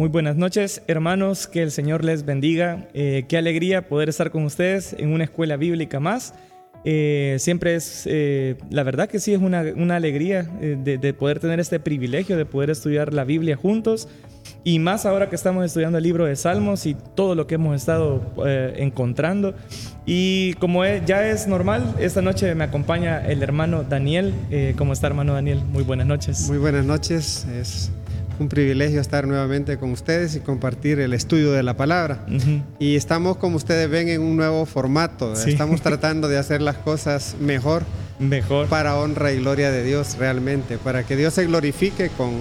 Muy buenas noches, hermanos, que el Señor les bendiga. Eh, qué alegría poder estar con ustedes en una escuela bíblica más. Eh, siempre es, eh, la verdad que sí, es una, alegría de, de, poder tener este privilegio de poder estudiar la Biblia juntos. Y más ahora que estamos estudiando el libro de Salmos y todo lo que hemos estado encontrando. Y como ya es normal, esta noche me acompaña el hermano Daniel. ¿Cómo está, hermano Daniel? Muy buenas noches. Muy buenas noches. Es un privilegio estar nuevamente con ustedes y compartir el estudio de la palabra. Y estamos, como ustedes ven, en un nuevo formato. Estamos tratando de hacer las cosas mejor. Mejor. Para honra y gloria de Dios realmente, para que Dios se glorifique con,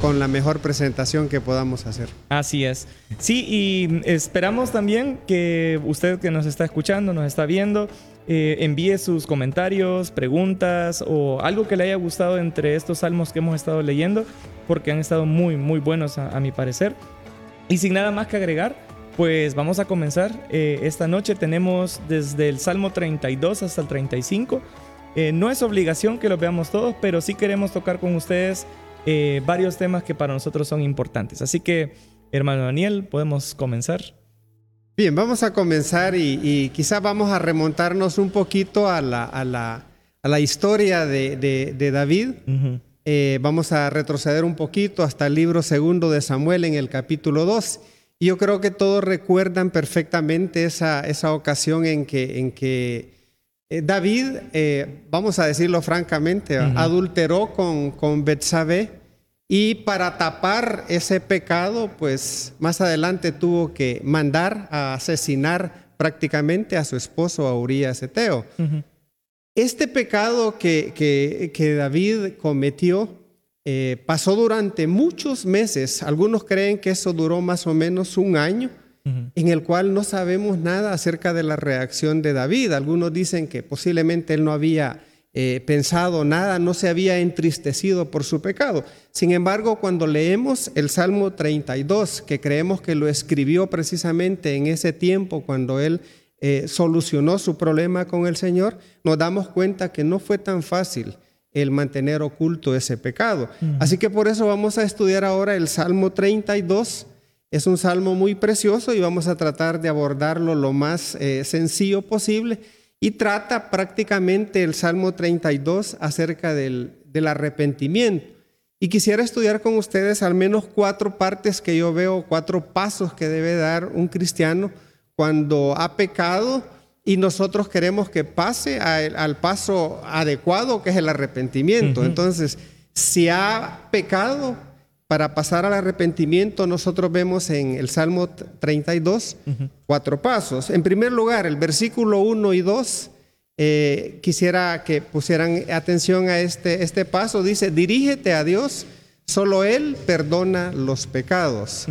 con la mejor presentación que podamos hacer. Así es. Sí, y esperamos también que usted que nos está escuchando, nos está viendo, eh, envíe sus comentarios, preguntas o algo que le haya gustado entre estos salmos que hemos estado leyendo porque han estado muy, muy buenos a, mi parecer. Y sin nada más que agregar, pues vamos a comenzar. Eh, esta noche tenemos desde el Salmo 32 hasta el 35. Eh, no es obligación que los veamos todos, pero sí queremos tocar con ustedes eh, varios temas que para nosotros son importantes. Así que, hermano Daniel, podemos comenzar. Bien, vamos a comenzar y, quizás vamos a remontarnos un poquito a la, a la, a la historia de, de, David. Eh, vamos a retroceder un poquito hasta el libro segundo de Samuel en el capítulo 2. Y yo creo que todos recuerdan perfectamente esa, esa ocasión en que, en que eh, David, eh, vamos a decirlo francamente, adulteró con, con Betsabé y para tapar ese pecado, pues más adelante tuvo que mandar a asesinar prácticamente a su esposo, a Urias Eteo. Este pecado que, que, David cometió eh, pasó durante muchos meses. Algunos creen que eso duró más o menos un año, en el cual no sabemos nada acerca de la reacción de David. Algunos dicen que posiblemente él no había eh, pensado nada, no se había entristecido por su pecado. Sin embargo, cuando leemos el Salmo 32, que creemos que lo escribió precisamente en ese tiempo, cuando él eh, solucionó su problema con el Señor, nos damos cuenta que no fue tan fácil el mantener oculto ese pecado. Así que por eso vamos a estudiar ahora el Salmo 32. Es un salmo muy precioso y vamos a tratar de abordarlo lo más eh, sencillo posible. Y trata prácticamente el Salmo 32 acerca del, del arrepentimiento. Y quisiera estudiar con ustedes al menos cuatro partes que yo veo, cuatro pasos que debe dar un cristiano cuando ha pecado y nosotros queremos que pase al paso adecuado que es el arrepentimiento. Entonces, si ha pecado, para pasar al arrepentimiento, nosotros vemos en el Salmo 32 cuatro pasos. En primer lugar, el versículo 1 y 2, eh, quisiera que pusieran atención a este, este paso. Dice, dirígete a Dios, solo Él perdona los pecados.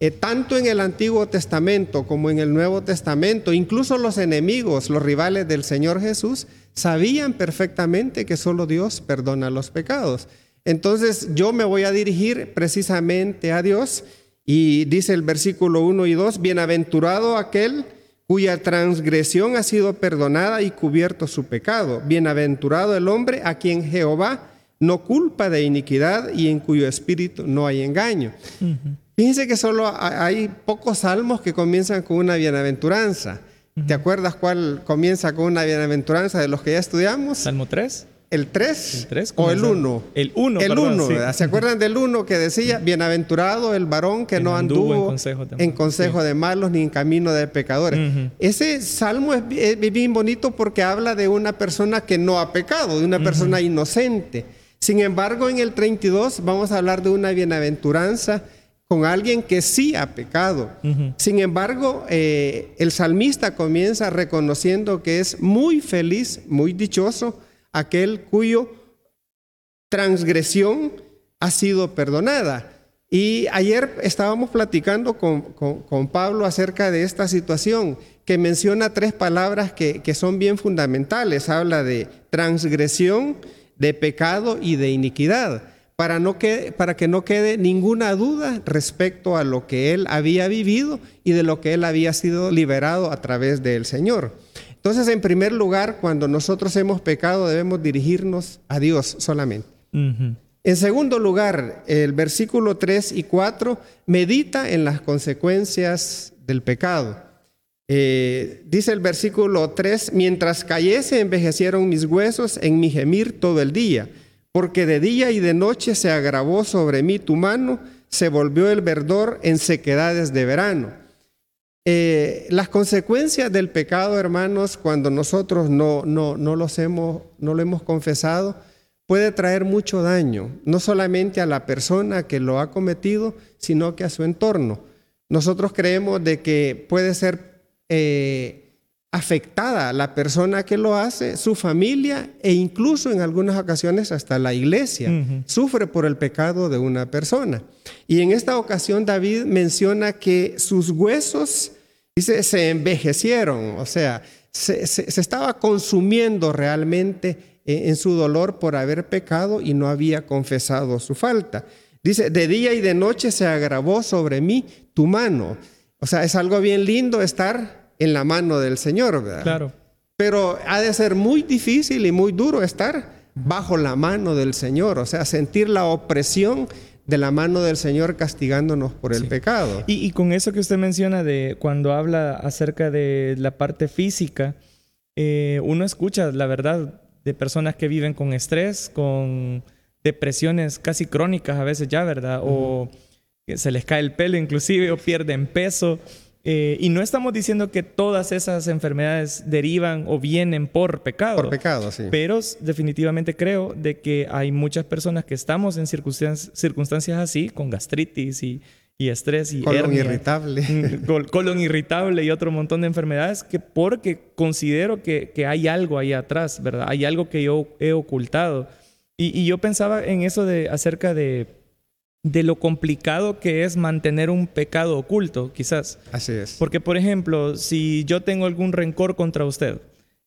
Eh, tanto en el Antiguo Testamento como en el Nuevo Testamento, incluso los enemigos, los rivales del Señor Jesús, sabían perfectamente que solo Dios perdona los pecados. Entonces yo me voy a dirigir precisamente a Dios y dice el versículo 1 y 2, bienaventurado aquel cuya transgresión ha sido perdonada y cubierto su pecado. Bienaventurado el hombre a quien Jehová no culpa de iniquidad y en cuyo espíritu no hay engaño. Fíjense que solo hay pocos salmos que comienzan con una bienaventuranza. ¿Te acuerdas cuál comienza con una bienaventuranza de los que ya estudiamos? Salmo 3. ¿El 3? o el 1? El 1. El 1. ¿Se acuerdan del 1 que decía, bienaventurado el varón que, no anduvo, en consejo, de, malos ni en camino de pecadores? Ese salmo es, bien bonito porque habla de una persona que no ha pecado, de una persona inocente. Sin embargo, en el 32 vamos a hablar de una bienaventuranza con alguien que sí ha pecado. Sin embargo, eh, el salmista comienza reconociendo que es muy feliz, muy dichoso, aquel cuyo transgresión ha sido perdonada. Y ayer estábamos platicando con, Pablo acerca de esta situación, que menciona tres palabras que, que son bien fundamentales. Habla de transgresión, de pecado y de iniquidad para, no que, para que no quede ninguna duda respecto a lo que él había vivido y de lo que él había sido liberado a través del Señor. Entonces, en primer lugar, cuando nosotros hemos pecado, debemos dirigirnos a Dios solamente. En segundo lugar, el versículo 3 y 4 medita en las consecuencias del pecado. Eh, dice el versículo 3, mientras cayese envejecieron mis huesos en mi gemir todo el día, porque de día y de noche se agravó sobre mí tu mano, se volvió el verdor en sequedades de verano. Eh, las consecuencias del pecado, hermanos, cuando nosotros no, no, no, los hemos, no lo hemos confesado, puede traer mucho daño, no solamente a la persona que lo ha cometido, sino que a su entorno. Nosotros creemos de que puede ser eh, afectada la persona que lo hace, su familia e incluso en algunas ocasiones hasta la iglesia sufre por el pecado de una persona. Y en esta ocasión David menciona que sus huesos, dice, se envejecieron, o sea, se, estaba consumiendo realmente eh, en su dolor por haber pecado y no había confesado su falta. Dice, de día y de noche se agravó sobre mí tu mano. O sea, es algo bien lindo estar en la mano del Señor, ¿verdad? Claro. Pero ha de ser muy difícil y muy duro estar bajo la mano del Señor, o sea, sentir la opresión de la mano del Señor castigándonos por el pecado. Y, con eso que usted menciona de cuando habla acerca de la parte física, eh, uno escucha, la verdad, de personas que viven con estrés, con depresiones casi crónicas a veces ya, ¿verdad? O que se les cae el pelo inclusive o pierden peso. Eh, y no estamos diciendo que todas esas enfermedades derivan o vienen por pecado. Por pecado, sí. Pero definitivamente creo de que hay muchas personas que estamos en circunstancias, circunstancias así, con gastritis y, y estrés y colon irritable. Mm, colon irritable y otro montón de enfermedades, que porque considero que, que, hay algo ahí atrás, ¿verdad? Hay algo que yo he ocultado. Y, y yo pensaba en eso de acerca de de lo complicado que es mantener un pecado oculto, quizás. Así es. Porque, por ejemplo, si yo tengo algún rencor contra usted,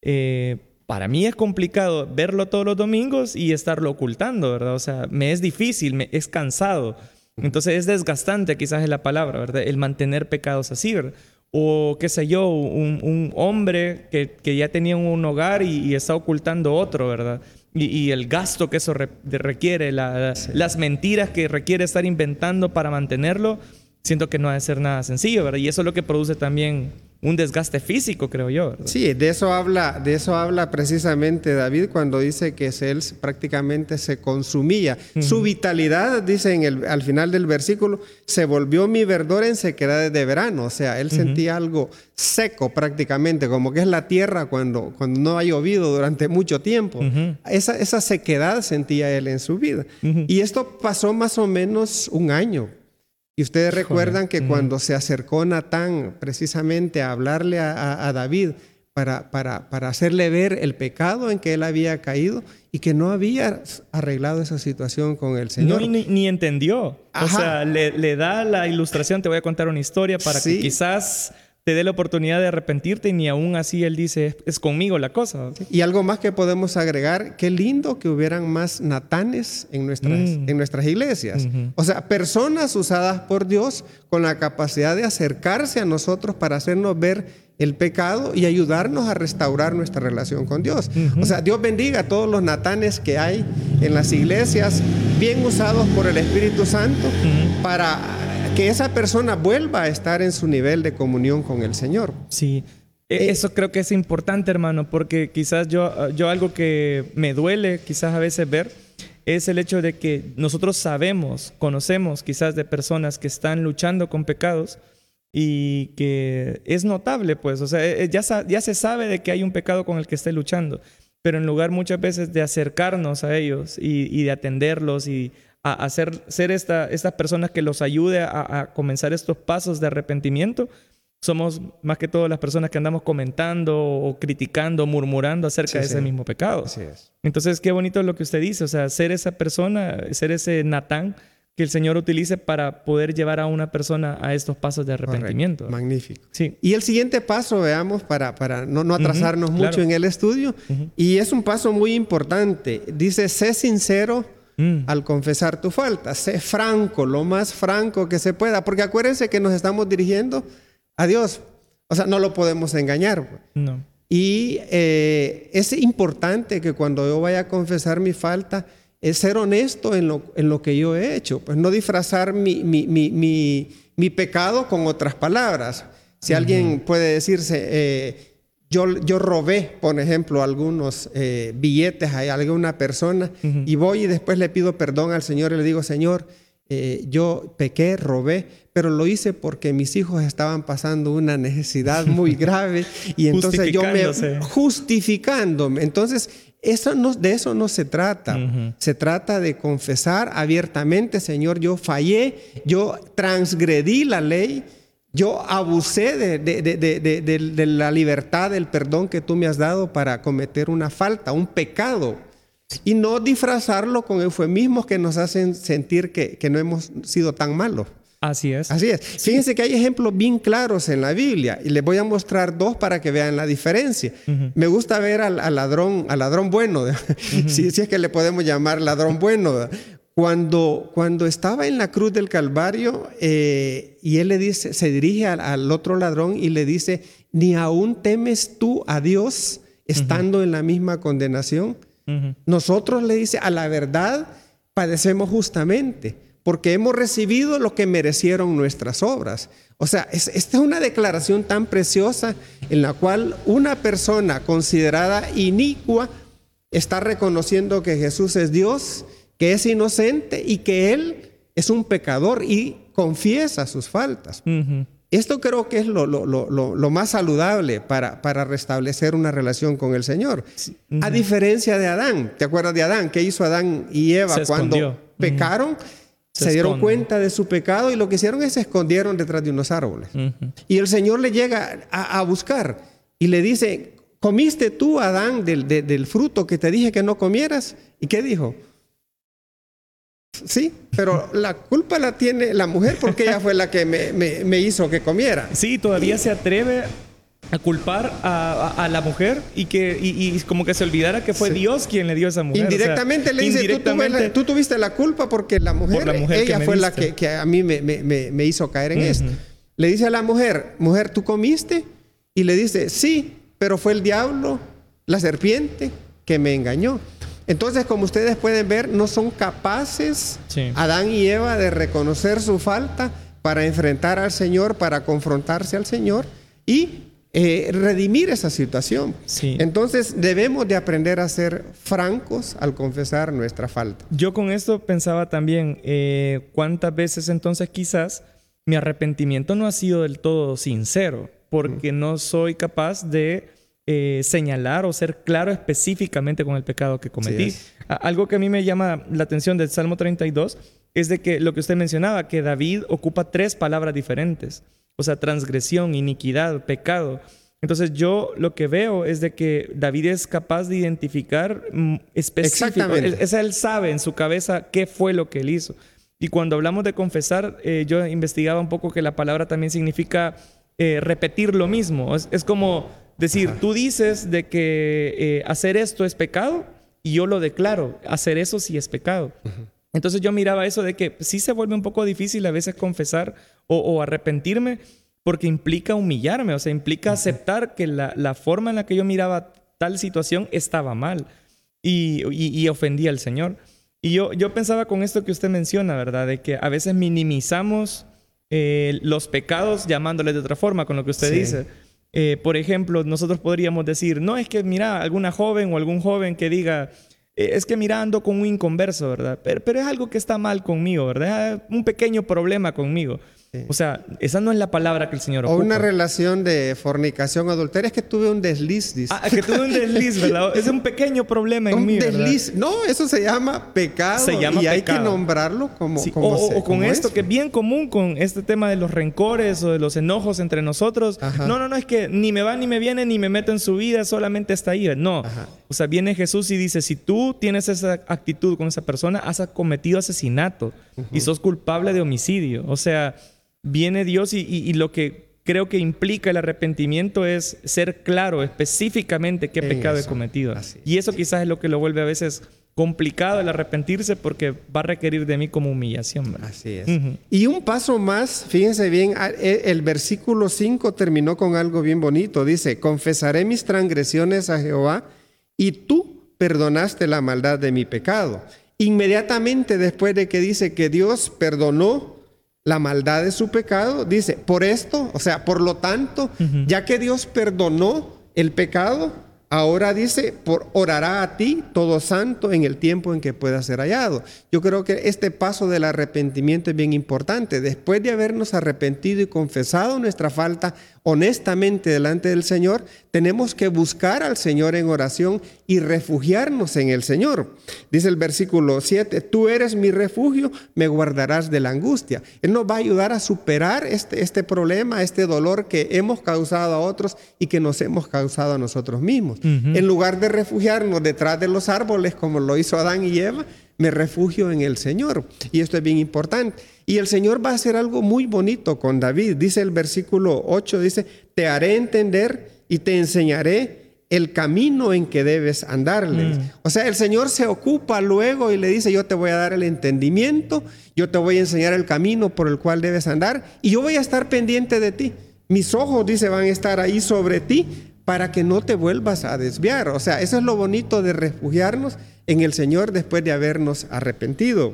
eh, para mí es complicado verlo todos los domingos y estarlo ocultando, ¿verdad? O sea, me es difícil, me es cansado. Entonces es desgastante, quizás es la palabra, ¿verdad? El mantener pecados así, ¿verdad? O qué sé yo, un, hombre que, ya tenía un hogar y, y está ocultando otro, ¿verdad? Y, el gasto que eso requiere, las mentiras que requiere estar inventando para mantenerlo, siento que no ha de ser nada sencillo, ¿verdad? Y eso es lo que produce también un desgaste físico, creo yo. Sí, de eso habla, de eso habla precisamente David cuando dice que él prácticamente se consumía. Su vitalidad, dice en el, al final del versículo, se volvió mi verdor en sequedad de verano. O sea, él sentía algo seco prácticamente, como que es la tierra cuando, cuando no ha llovido durante mucho tiempo. esa, esa sequedad sentía él en su vida. Y esto pasó más o menos un año y ustedes recuerdan que cuando se acercó Natán precisamente a hablarle a, David para, para, para, hacerle ver el pecado en que él había caído y que no había arreglado esa situación con el Señor. No, ni, entendió. O sea, le, da la ilustración, te voy a contar una historia para que quizás te dé la oportunidad de arrepentirte y ni aún así él dice, es conmigo la cosa. Y algo más que podemos agregar, qué lindo que hubieran más natanes en nuestras, mm. en nuestras iglesias. O sea, personas usadas por Dios con la capacidad de acercarse a nosotros para hacernos ver el pecado y ayudarnos a restaurar nuestra relación con Dios. O sea, Dios bendiga a todos los natanes que hay en las iglesias, bien usados por el Espíritu Santo para que esa persona vuelva a estar en su nivel de comunión con el Señor. Sí. E, eh, eso creo que es importante, hermano, porque quizás yo, yo algo que me duele quizás a veces ver es el hecho de que nosotros sabemos, conocemos quizás de personas que están luchando con pecados y que es notable, pues, o sea, eh, ya, ya se sabe de que hay un pecado con el que esté luchando, pero en lugar muchas veces de acercarnos a ellos y, y de atenderlos y a, ser esta, estas personas que los ayude a, comenzar estos pasos de arrepentimiento, somos más que todo las personas que andamos comentando o criticando, murmurando acerca de ese mismo pecado. Entonces, qué bonito lo que usted dice, o sea, ser esa persona, ser ese Natán que el Señor utilice para poder llevar a una persona a estos pasos de arrepentimiento. Magnífico. Sí. Y el siguiente paso, veamos, para, para no, atrasarnos mucho en el estudio, y es un paso muy importante. Dice, sé sincero Mm. al confesar tu falta. Sé franco, lo más franco que se pueda, porque acuérdense que nos estamos dirigiendo a Dios. O sea, no lo podemos engañar. Pues. No. Y eh, es importante que cuando yo vaya a confesar mi falta, es ser honesto en lo, en lo que yo he hecho, pues no disfrazar mi, mi, mi, mi pecado con otras palabras. Si alguien puede decirse, eh, yo, yo robé, por ejemplo, algunos eh, billetes a alguna persona y voy y después le pido perdón al Señor y le digo, Señor, eh, yo pequé, robé, pero lo hice porque mis hijos estaban pasando una necesidad muy grave y entonces yo me justificándome. Entonces, eso no, de eso no se trata. Se trata de confesar abiertamente, Señor, yo fallé, yo transgredí la ley, yo abusé de, de, la libertad, del perdón que tú me has dado para cometer una falta, un pecado y no disfrazarlo con eufemismos que nos hacen sentir que, no hemos sido tan malos. Así es. Así es. Fíjense que hay ejemplos bien claros en la Biblia y les voy a mostrar dos para que vean la diferencia. Me gusta ver al, ladrón, al ladrón bueno, si, es que le podemos llamar ladrón bueno. Cuando, cuando estaba en la cruz del Calvario eh, y él le dice, se dirige al, otro ladrón y le dice, ni aún temes tú a Dios estando en la misma condenación. Nosotros le dice, a la verdad padecemos justamente, porque hemos recibido lo que merecieron nuestras obras. O sea, esta es una declaración tan preciosa en la cual una persona considerada inicua está reconociendo que Jesús es Dios, que es inocente y que Él es un pecador y confiesa sus faltas. Esto creo que es lo, lo, más saludable para, para, restablecer una relación con el Señor. A diferencia de Adán. ¿Te acuerdas de Adán? ¿Qué hizo Adán y Eva cuando pecaron? Se, dieron cuenta de su pecado y lo que hicieron es se escondieron detrás de unos árboles. Y el Señor le llega a, buscar y le dice, ¿comiste tú, Adán, del, del fruto que te dije que no comieras? ¿Y qué dijo? Sí, pero la culpa la tiene la mujer porque ella fue la que me, hizo que comiera. Sí, todavía se atreve a culpar a, la mujer y que y, como que se olvidara que fue Dios quien le dio a esa mujer. Indirectamente le dice, tú, tuviste la culpa porque la mujer, ella fue la que, a mí me, hizo caer en esto. Le dice a la mujer, mujer, ¿tú comiste? Y le dice, sí, pero fue el diablo, la serpiente, que me engañó. Entonces, como ustedes pueden ver, no son capaces Adán y Eva de reconocer su falta para enfrentar al Señor, para confrontarse al Señor y eh, redimir esa situación. Entonces, debemos de aprender a ser francos al confesar nuestra falta. Yo con esto pensaba también, eh, ¿cuántas veces entonces quizás mi arrepentimiento no ha sido del todo sincero? Porque no soy capaz de eh, señalar o ser claro específicamente con el pecado que cometí. Algo que a mí me llama la atención del Salmo 32 es de que lo que usted mencionaba, que David ocupa tres palabras diferentes, o sea, transgresión, iniquidad, pecado. Entonces yo lo que veo es de que David es capaz de identificar mm, específicamente, él, él sabe en su cabeza qué fue lo que él hizo. Y cuando hablamos de confesar, eh, yo investigaba un poco que la palabra también significa eh, repetir lo mismo. es como Decir, tú dices de que eh, hacer esto es pecado y yo lo declaro, hacer eso sí es pecado. Entonces yo miraba eso de que sí se vuelve un poco difícil a veces confesar o, arrepentirme porque implica humillarme, o sea, implica aceptar que la, forma en la que yo miraba tal situación estaba mal y, ofendía al Señor. Y yo, yo pensaba con esto que usted menciona, ¿verdad? De que a veces minimizamos eh, los pecados llamándoles de otra forma, con lo que usted dice. Eh, por ejemplo, nosotros podríamos decir, no es que mira, alguna joven o algún joven que diga, eh, es que mira, ando con un inconverso, ¿verdad? Pero, pero, es algo que está mal conmigo, ¿verdad? Un pequeño problema conmigo. O sea, esa no es la palabra que el Señor ocupa. O una relación de fornicación adulteria. Es que tuve un desliz, dice. Ah, que tuve un desliz, ¿verdad? es un pequeño problema en un mí, Un desliz. No, eso se llama pecado. Se llama y hay que nombrarlo como, O, con esto, que es bien común con este tema de los rencores o de los enojos entre nosotros. No, no, no, es que ni me va ni me viene ni me meto en su vida, solamente está ahí. No. O sea, viene Jesús y dice, si tú tienes esa actitud con esa persona, has cometido asesinato y sos culpable de homicidio. O sea viene Dios y, lo que creo que implica el arrepentimiento es ser claro específicamente qué pecado he cometido. Y eso quizás es lo que lo vuelve a veces complicado el arrepentirse porque va a requerir de mí como humillación. Así es. Y un paso más, fíjense bien, e, el versículo 5 terminó con algo bien bonito. Dice, confesaré mis transgresiones a Jehová y tú perdonaste la maldad de mi pecado. inmediatamente después de que dice que Dios perdonó la maldad de su pecado, dice, por esto, o sea, por lo tanto, ya que Dios perdonó el pecado, Ahora dice, por orará a ti todo santo en el tiempo en que pueda ser hallado. Yo creo que este paso del arrepentimiento es bien importante. Después de habernos arrepentido y confesado nuestra falta honestamente delante del Señor, tenemos que buscar al Señor en oración y refugiarnos en el Señor. Dice el versículo 7, tú eres mi refugio, me guardarás de la angustia. Él nos va a ayudar a superar este, este problema, este dolor que hemos causado a otros y que nos hemos causado a nosotros mismos. En lugar de refugiarnos detrás de los árboles como lo hizo Adán y Eva, me refugio en el Señor. Y esto es bien importante. Y el Señor va a hacer algo muy bonito con David. Dice el versículo 8, dice, te haré entender y te enseñaré el camino en que debes andarle. Mm. O sea, el Señor se ocupa luego y le dice, yo te voy a dar el entendimiento, yo te voy a enseñar el camino por el cual debes andar y yo voy a estar pendiente de ti. Mis ojos, dice, van a estar ahí sobre ti para que no te vuelvas a desviar. O sea, eso es lo bonito de refugiarnos en el Señor después de habernos arrepentido.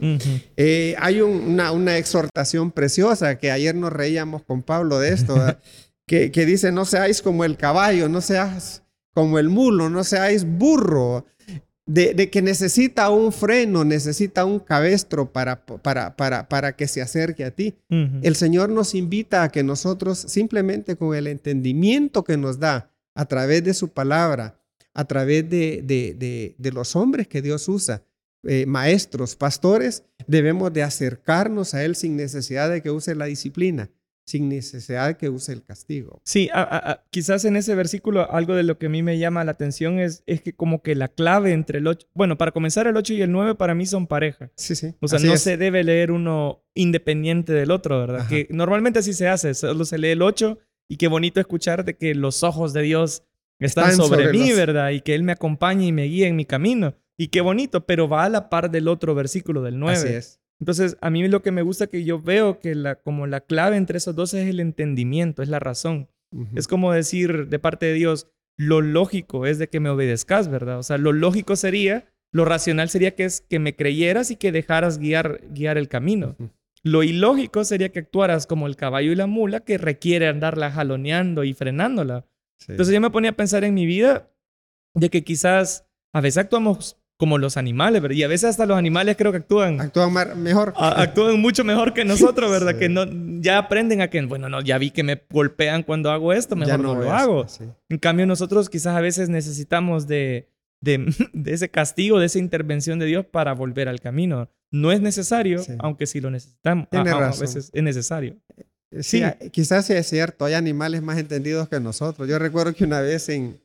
Eh, hay una, exhortación preciosa que ayer nos reíamos con Pablo de esto, que, dice, no seáis como el caballo, no seas como el mulo, no seáis burro, de, que necesita un freno, necesita un cabestro para, para, para, para que se acerque a ti. El Señor nos invita a que nosotros simplemente con el entendimiento que nos da a través de su palabra, a través de, los hombres que Dios usa, eh, maestros, pastores, debemos de acercarnos a Él sin necesidad de que use la disciplina, sin necesidad de que use el castigo. Sí, quizás en ese versículo algo de lo que a mí me llama la atención es, es que como que la clave entre el 8, bueno, para comenzar el 8 y el 9 para mí son pareja. Sí, sí. O sea, no se debe leer uno independiente del otro, ¿verdad? Que normalmente así se hace, solo se lee el 8 y qué bonito escuchar de que los ojos de Dios están, sobre, mí, ¿verdad? Y que Él me acompañe y me guíe en mi camino. Y qué bonito, pero va a la par del otro versículo del 9. Así es. Entonces, a mí lo que me gusta que yo veo que la, como la clave entre esos dos es el entendimiento, es la razón. Es como decir de parte de Dios, lo lógico es de que me obedezcas, ¿verdad? O sea, lo lógico sería, lo racional sería que es que me creyeras y que dejaras guiar, guiar el camino. Lo ilógico sería que actuaras como el caballo y la mula que requiere andarla jaloneando y frenándola. Entonces yo me ponía a pensar en mi vida de que quizás a veces actuamos como los animales, ¿verdad? Y a veces hasta los animales creo que actúan... Actúan mejor. actúan mucho mejor que nosotros, ¿verdad? Que no, ya aprenden a que, bueno, no, ya vi que me golpean cuando hago esto, mejor no, lo hago. En cambio, nosotros quizás a veces necesitamos de, de, ese castigo, de esa intervención de Dios para volver al camino. No es necesario, aunque sí lo necesitamos. a veces es necesario. Sí, quizás es cierto, hay animales más entendidos que nosotros. Yo recuerdo que una vez en,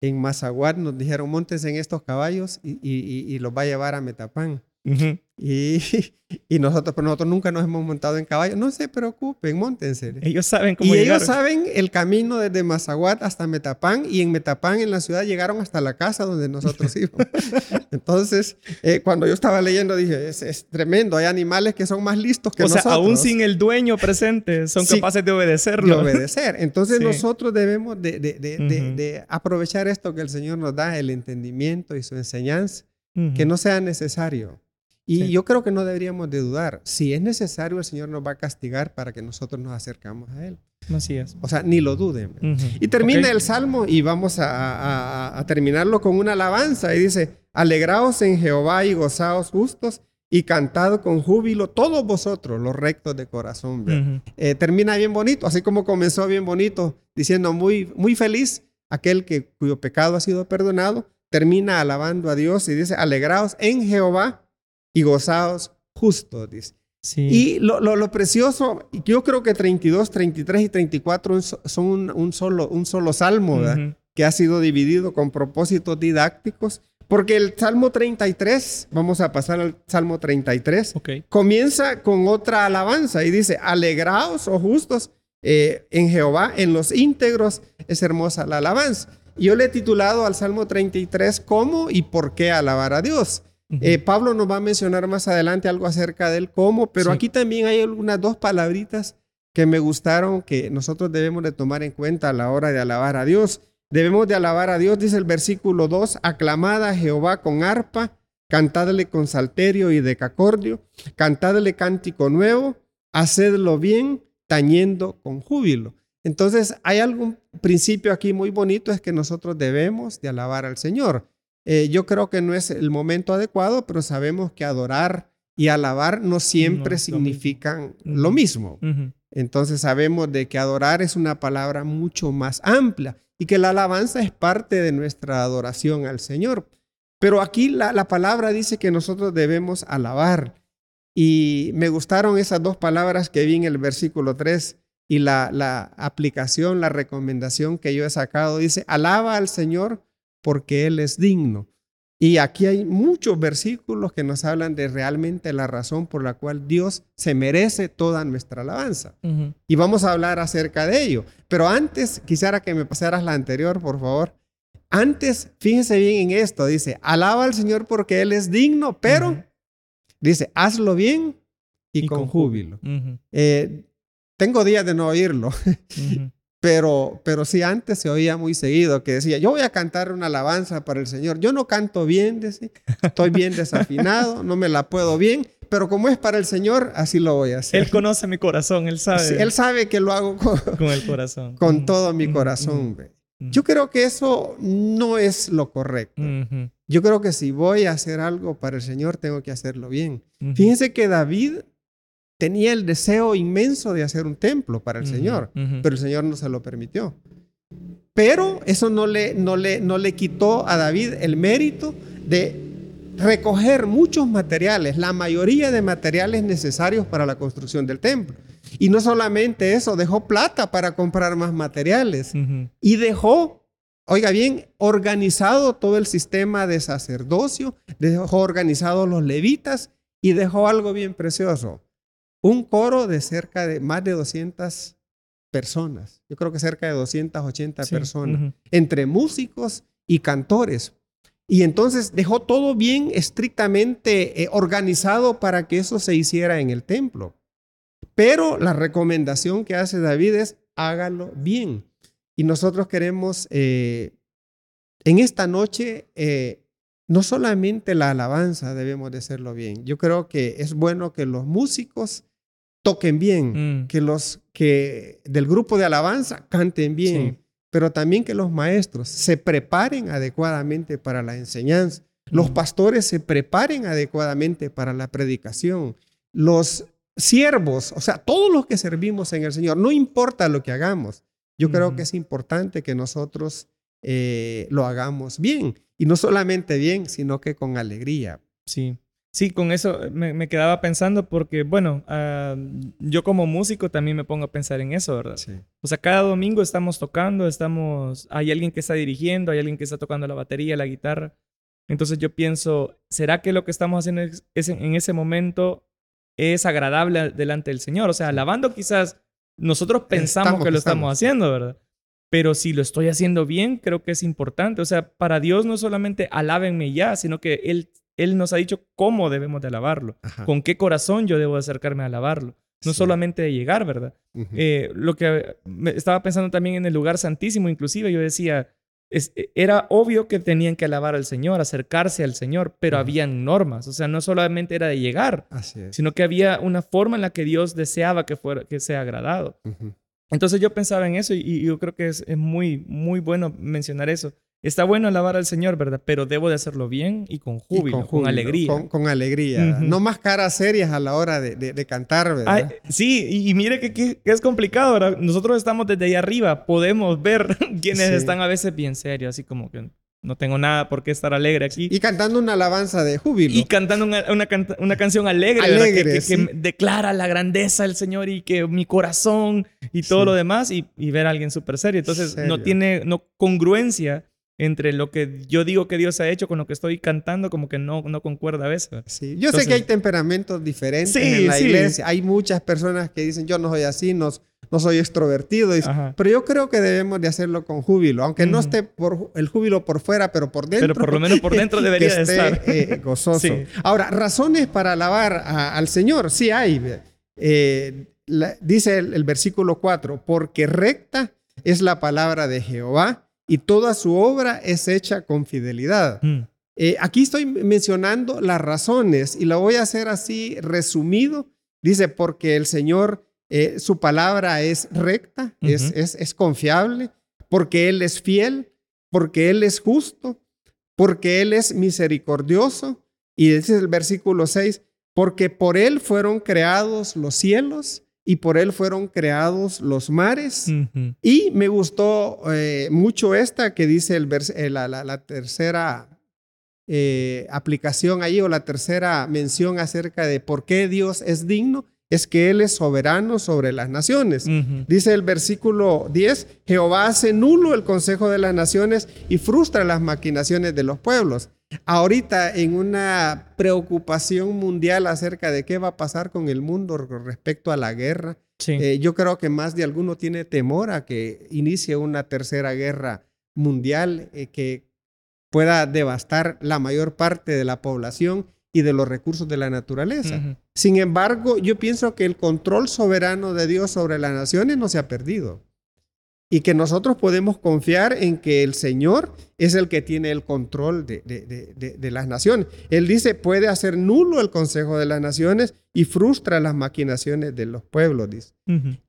en Mazaguat nos dijeron, montes en estos caballos y, y, y, los va a llevar a Metapán. Y, y, nosotros, pero nosotros nunca nos hemos montado en caballo. No se preocupen, montense. Ellos saben cómo Y ellos saben el camino desde Mazaguat hasta Metapán y en Metapán, en la ciudad, llegaron hasta la casa donde nosotros íbamos. Entonces, eh, cuando yo estaba leyendo, dije, es, tremendo. Hay animales que son más listos que nosotros. O sea, aún sin el dueño presente, son capaces de obedecerlo. De obedecer. Entonces, nosotros debemos de, de, de, aprovechar esto que el Señor nos da, el entendimiento y su enseñanza, que no sea necesario y yo creo que no deberíamos de dudar. Si es necesario, el Señor nos va a castigar para que nosotros nos acercamos a Él. Así es. O sea, ni lo duden. Y termina el Salmo y vamos a, terminarlo con una alabanza. Y dice, alegraos en Jehová y gozaos justos y cantad con júbilo todos vosotros, los rectos de corazón. Eh, termina bien bonito, así como comenzó bien bonito, diciendo muy, muy feliz aquel que, cuyo pecado ha sido perdonado. Termina alabando a Dios y dice, alegraos en Jehová y gozados justos, dice. Y lo, lo, precioso, yo creo que 32, 33 y 34 son un, solo, un solo salmo, que ha sido dividido con propósitos didácticos. Porque el Salmo 33, vamos a pasar al Salmo 33, comienza con otra alabanza y dice, alegraos, oh justos, eh, en Jehová, en los íntegros, es hermosa la alabanza. Yo le he titulado al Salmo 33, ¿cómo y por qué alabar a Dios? Eh, Pablo nos va a mencionar más adelante algo acerca del cómo, pero aquí también hay algunas dos palabritas que me gustaron que nosotros debemos de tomar en cuenta a la hora de alabar a Dios. Debemos de alabar a Dios, dice el versículo 2, aclamada a Jehová con arpa, cantadle con salterio y decacordio, cantadle cántico nuevo, hacedlo bien, tañendo con júbilo. Entonces, hay algún principio aquí muy bonito, es que nosotros debemos de alabar al Señor. Eh, yo creo que no es el momento adecuado, pero sabemos que adorar y alabar no siempre significan lo mismo. Entonces sabemos de que adorar es una palabra mucho más amplia y que la alabanza es parte de nuestra adoración al Señor. Pero aquí la, la palabra dice que nosotros debemos alabar. Y me gustaron esas dos palabras que vi en el versículo 3 y la, la aplicación, la recomendación que yo he sacado. Dice, alaba al Señor porque Él es digno. Y aquí hay muchos versículos que nos hablan de realmente la razón por la cual Dios se merece toda nuestra alabanza. Y vamos a hablar acerca de ello. Pero antes, quisiera que me pasaras la anterior, por favor. Antes, fíjese bien en esto, dice, alaba al Señor porque Él es digno, pero, dice, hazlo bien y, con, júbilo. Eh, tengo días de no oírlo. Pero, pero sí, antes se oía muy seguido que decía, yo voy a cantar una alabanza para el Señor. Yo no canto bien, decía, estoy bien desafinado, no me la puedo bien, pero como es para el Señor, así lo voy a hacer. Él conoce mi corazón, Él sabe. él sabe que lo hago con, con el corazón. Con todo mi corazón. Yo creo que eso no es lo correcto. Yo creo que si voy a hacer algo para el Señor, tengo que hacerlo bien. Fíjense que David tenía el deseo inmenso de hacer un templo para el Señor, pero el Señor no se lo permitió. Pero eso no le, no, le, no le quitó a David el mérito de recoger muchos materiales, la mayoría de materiales necesarios para la construcción del templo. Y no solamente eso, dejó plata para comprar más materiales y dejó, oiga bien, organizado todo el sistema de sacerdocio, dejó organizado los levitas y dejó algo bien precioso un coro de cerca de más de 200 personas. Yo creo que cerca de 280 personas, entre músicos y cantores. Y entonces dejó todo bien estrictamente eh, organizado para que eso se hiciera en el templo. Pero la recomendación que hace David es hágalo bien. Y nosotros queremos eh, en esta noche eh, no solamente la alabanza debemos de hacerlo bien. Yo creo que es bueno que los músicos toquen bien, mm. que los que del grupo de alabanza canten bien, pero también que los maestros se preparen adecuadamente para la enseñanza, los mm. pastores se preparen adecuadamente para la predicación, los siervos, o sea, todos los que servimos en el Señor, no importa lo que hagamos, yo creo que es importante que nosotros eh, lo hagamos bien, y no solamente bien, sino que con alegría. Sí. Sí, con eso me, quedaba pensando porque, bueno, ah, yo como músico también me pongo a pensar en eso, ¿verdad? Sí. O sea, cada domingo estamos tocando, estamos, hay alguien que está dirigiendo, hay alguien que está tocando la batería, la guitarra. Entonces yo pienso, ¿será que lo que estamos haciendo en ese momento es agradable delante del Señor? O sea, alabando quizás nosotros pensamos que lo estamos haciendo, ¿verdad? Pero si lo estoy haciendo bien, creo que es importante. O sea, para Dios no solamente alábenme ya, sino que Él él nos ha dicho cómo debemos de alabarlo, con qué corazón yo debo acercarme a alabarlo. No solamente de llegar, ¿verdad? Eh, lo que estaba pensando también en el lugar santísimo, inclusive yo decía, e, era obvio que tenían que alabar al Señor, acercarse al Señor, pero habían normas, o sea, no solamente era de llegar, sino que había una forma en la que Dios deseaba que, fuera, que sea agradado. Entonces yo pensaba en eso y, yo creo que es, es, muy, muy bueno mencionar eso. Está bueno alabar al Señor, ¿verdad? Pero debo de hacerlo bien y con júbilo, con, alegría. Con, alegría. No más caras serias a la hora de, cantar, ¿verdad? sí, y, mire que, es complicado, ¿verdad? Nosotros estamos desde ahí arriba, podemos ver quienes están a veces bien serios, así como que no tengo nada por qué estar alegre aquí. Y cantando una alabanza de júbilo. Y cantando una, una, canción alegre, alegre que, declara la grandeza del Señor y que mi corazón y todo lo demás y, ver a alguien súper serio. Entonces no tiene no congruencia entre lo que yo digo que Dios ha hecho con lo que estoy cantando, como que no, no concuerda a veces. Sí, yo sé que hay temperamentos diferentes en la iglesia. Hay muchas personas que dicen, yo no soy así, no, no soy extrovertido. pero yo creo que debemos de hacerlo con júbilo, aunque no esté por el júbilo por fuera, pero por dentro. Pero por lo menos por dentro debería que estar. Eh, gozoso. Ahora, razones para alabar al Señor, sí hay. Eh, dice el versículo 4, porque recta es la palabra de Jehová y toda su obra es hecha con fidelidad. Mm. Eh, aquí estoy mencionando las razones y lo voy a hacer así resumido. Dice, porque el Señor, eh, su palabra es recta, es, es, es confiable, porque Él es fiel, porque Él es justo, porque Él es misericordioso. Y dice el versículo 6, porque por Él fueron creados los cielos y por Él fueron creados los mares. Y me gustó eh, mucho esta que dice el eh, la, tercera eh, aplicación ahí o la tercera mención acerca de por qué Dios es digno es que Él es soberano sobre las naciones. Dice el versículo 10, Jehová hace nulo el consejo de las naciones y frustra las maquinaciones de los pueblos. Ahorita en una preocupación mundial acerca de qué va a pasar con el mundo respecto a la guerra, eh, yo creo que más de alguno tiene temor a que inicie una tercera guerra mundial eh, que pueda devastar la mayor parte de la población y de los recursos de la naturaleza. Sin embargo, yo pienso que el control soberano de Dios sobre las naciones no se ha perdido y que nosotros podemos confiar en que el Señor es el que tiene el control de, de, las naciones. Él dice, puede hacer nulo el consejo de las naciones y frustra las maquinaciones de los pueblos, dice.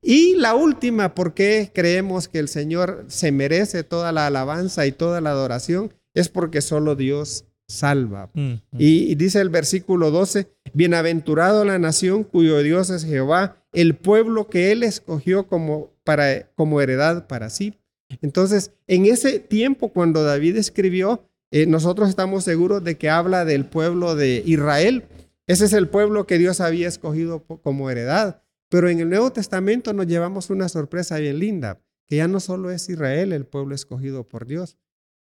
Y la última, ¿por qué creemos que el Señor se merece toda la alabanza y toda la adoración? Es porque solo Dios salva. y, dice el versículo 12, bienaventurado la nación cuyo Dios es Jehová, el pueblo que él escogió como, para, como heredad para sí. Entonces, en ese tiempo cuando David escribió, eh, nosotros estamos seguros de que habla del pueblo de Israel. Ese es el pueblo que Dios había escogido como heredad. Pero en el Nuevo Testamento nos llevamos una sorpresa bien linda, que ya no solo es Israel el pueblo escogido por Dios,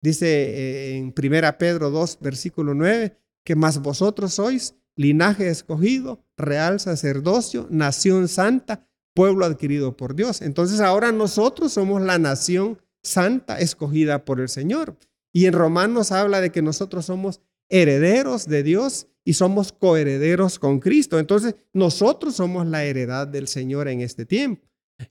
Dice eh, en Primera Pedro 2, versículo 9, que más vosotros sois linaje escogido, real sacerdocio, nación santa, pueblo adquirido por Dios. Entonces ahora nosotros somos la nación santa escogida por el Señor. Y en Romanos habla de que nosotros somos herederos de Dios y somos coherederos con Cristo. Entonces nosotros somos la heredad del Señor en este tiempo.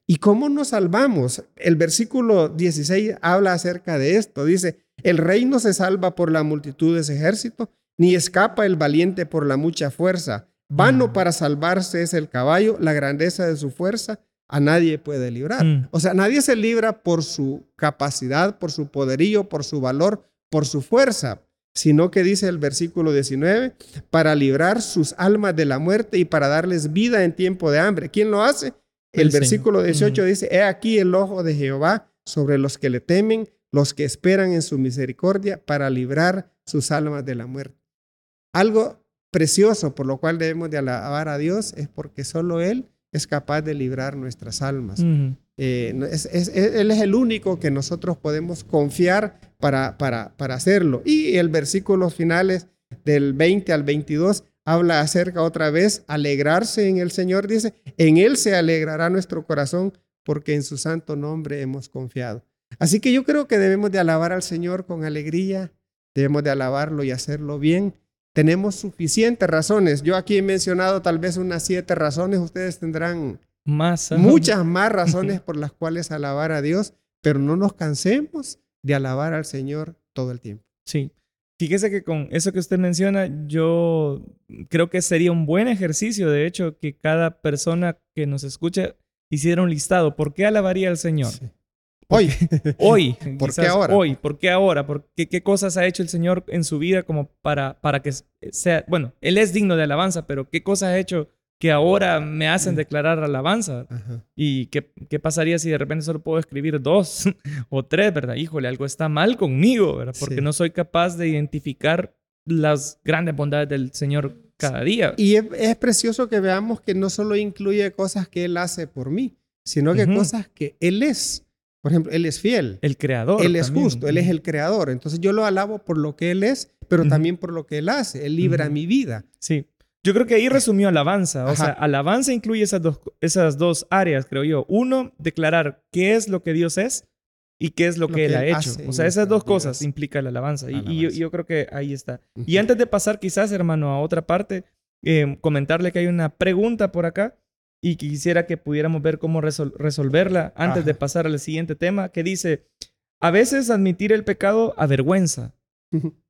¿Y cómo nos salvamos? El versículo 16 habla acerca de esto. Dice, el rey no se salva por la multitud de ese ejército, ni escapa el valiente por la mucha fuerza. Vano mm. para salvarse es el caballo, la grandeza de su fuerza a nadie puede librar. Mm. O sea, nadie se libra por su capacidad, por su poderío, por su valor, por su fuerza, sino que dice el versículo 19, para librar sus almas de la muerte y para darles vida en tiempo de hambre. ¿Quién lo hace? El, versículo 18 dice, he aquí el ojo de Jehová sobre los que le temen, los que esperan en su misericordia para librar sus almas de la muerte. Algo precioso por lo cual debemos de alabar a Dios es porque solo Él es capaz de librar nuestras almas. Eh, él es el único que nosotros podemos confiar para, para, para hacerlo. Y el versículo finales del 20 al 22 habla acerca otra vez, alegrarse en el Señor, dice, en Él se alegrará nuestro corazón porque en su santo nombre hemos confiado. Así que yo creo que debemos de alabar al Señor con alegría, debemos de alabarlo y hacerlo bien. Tenemos suficientes razones. Yo aquí he mencionado tal vez unas siete razones, ustedes tendrán más, muchas más razones por las cuales alabar a Dios, pero no nos cansemos de alabar al Señor todo el tiempo. Sí. Fíjese que con eso que usted menciona, yo creo que sería un buen ejercicio, de hecho, que cada persona que nos escuche hiciera un listado. ¿Por qué alabaría al Señor? Hoy. Hoy. ¿Por qué ahora? Hoy. ¿Por qué ahora? ¿Por qué, qué, cosas ha hecho el Señor en su vida como para, para que sea... Bueno, Él es digno de alabanza, pero ¿qué cosas ha hecho que ahora me hacen declarar alabanza. ¿Y qué, qué, pasaría si de repente solo puedo escribir dos o tres, verdad? Híjole, algo está mal conmigo, ¿verdad? Porque no soy capaz de identificar las grandes bondades del Señor cada día. Y es, precioso que veamos que no solo incluye cosas que Él hace por mí, sino que cosas que Él es. Por ejemplo, Él es fiel. El creador. Él es justo, Él es el creador. Entonces yo lo alabo por lo que Él es, pero también por lo que Él hace. Él libra mi vida. Sí. Yo creo que ahí resumió alabanza. O sea, alabanza incluye esas dos, esas dos áreas, creo yo. Uno, declarar qué es lo que Dios es y qué es lo, que, Él ha hecho. O sea, esas dos cosas implica la alabanza. Y, yo, creo que ahí está. Y antes de pasar quizás, hermano, a otra parte, eh, comentarle que hay una pregunta por acá y quisiera que pudiéramos ver cómo resolverla antes de pasar al siguiente tema, que dice, a veces admitir el pecado avergüenza,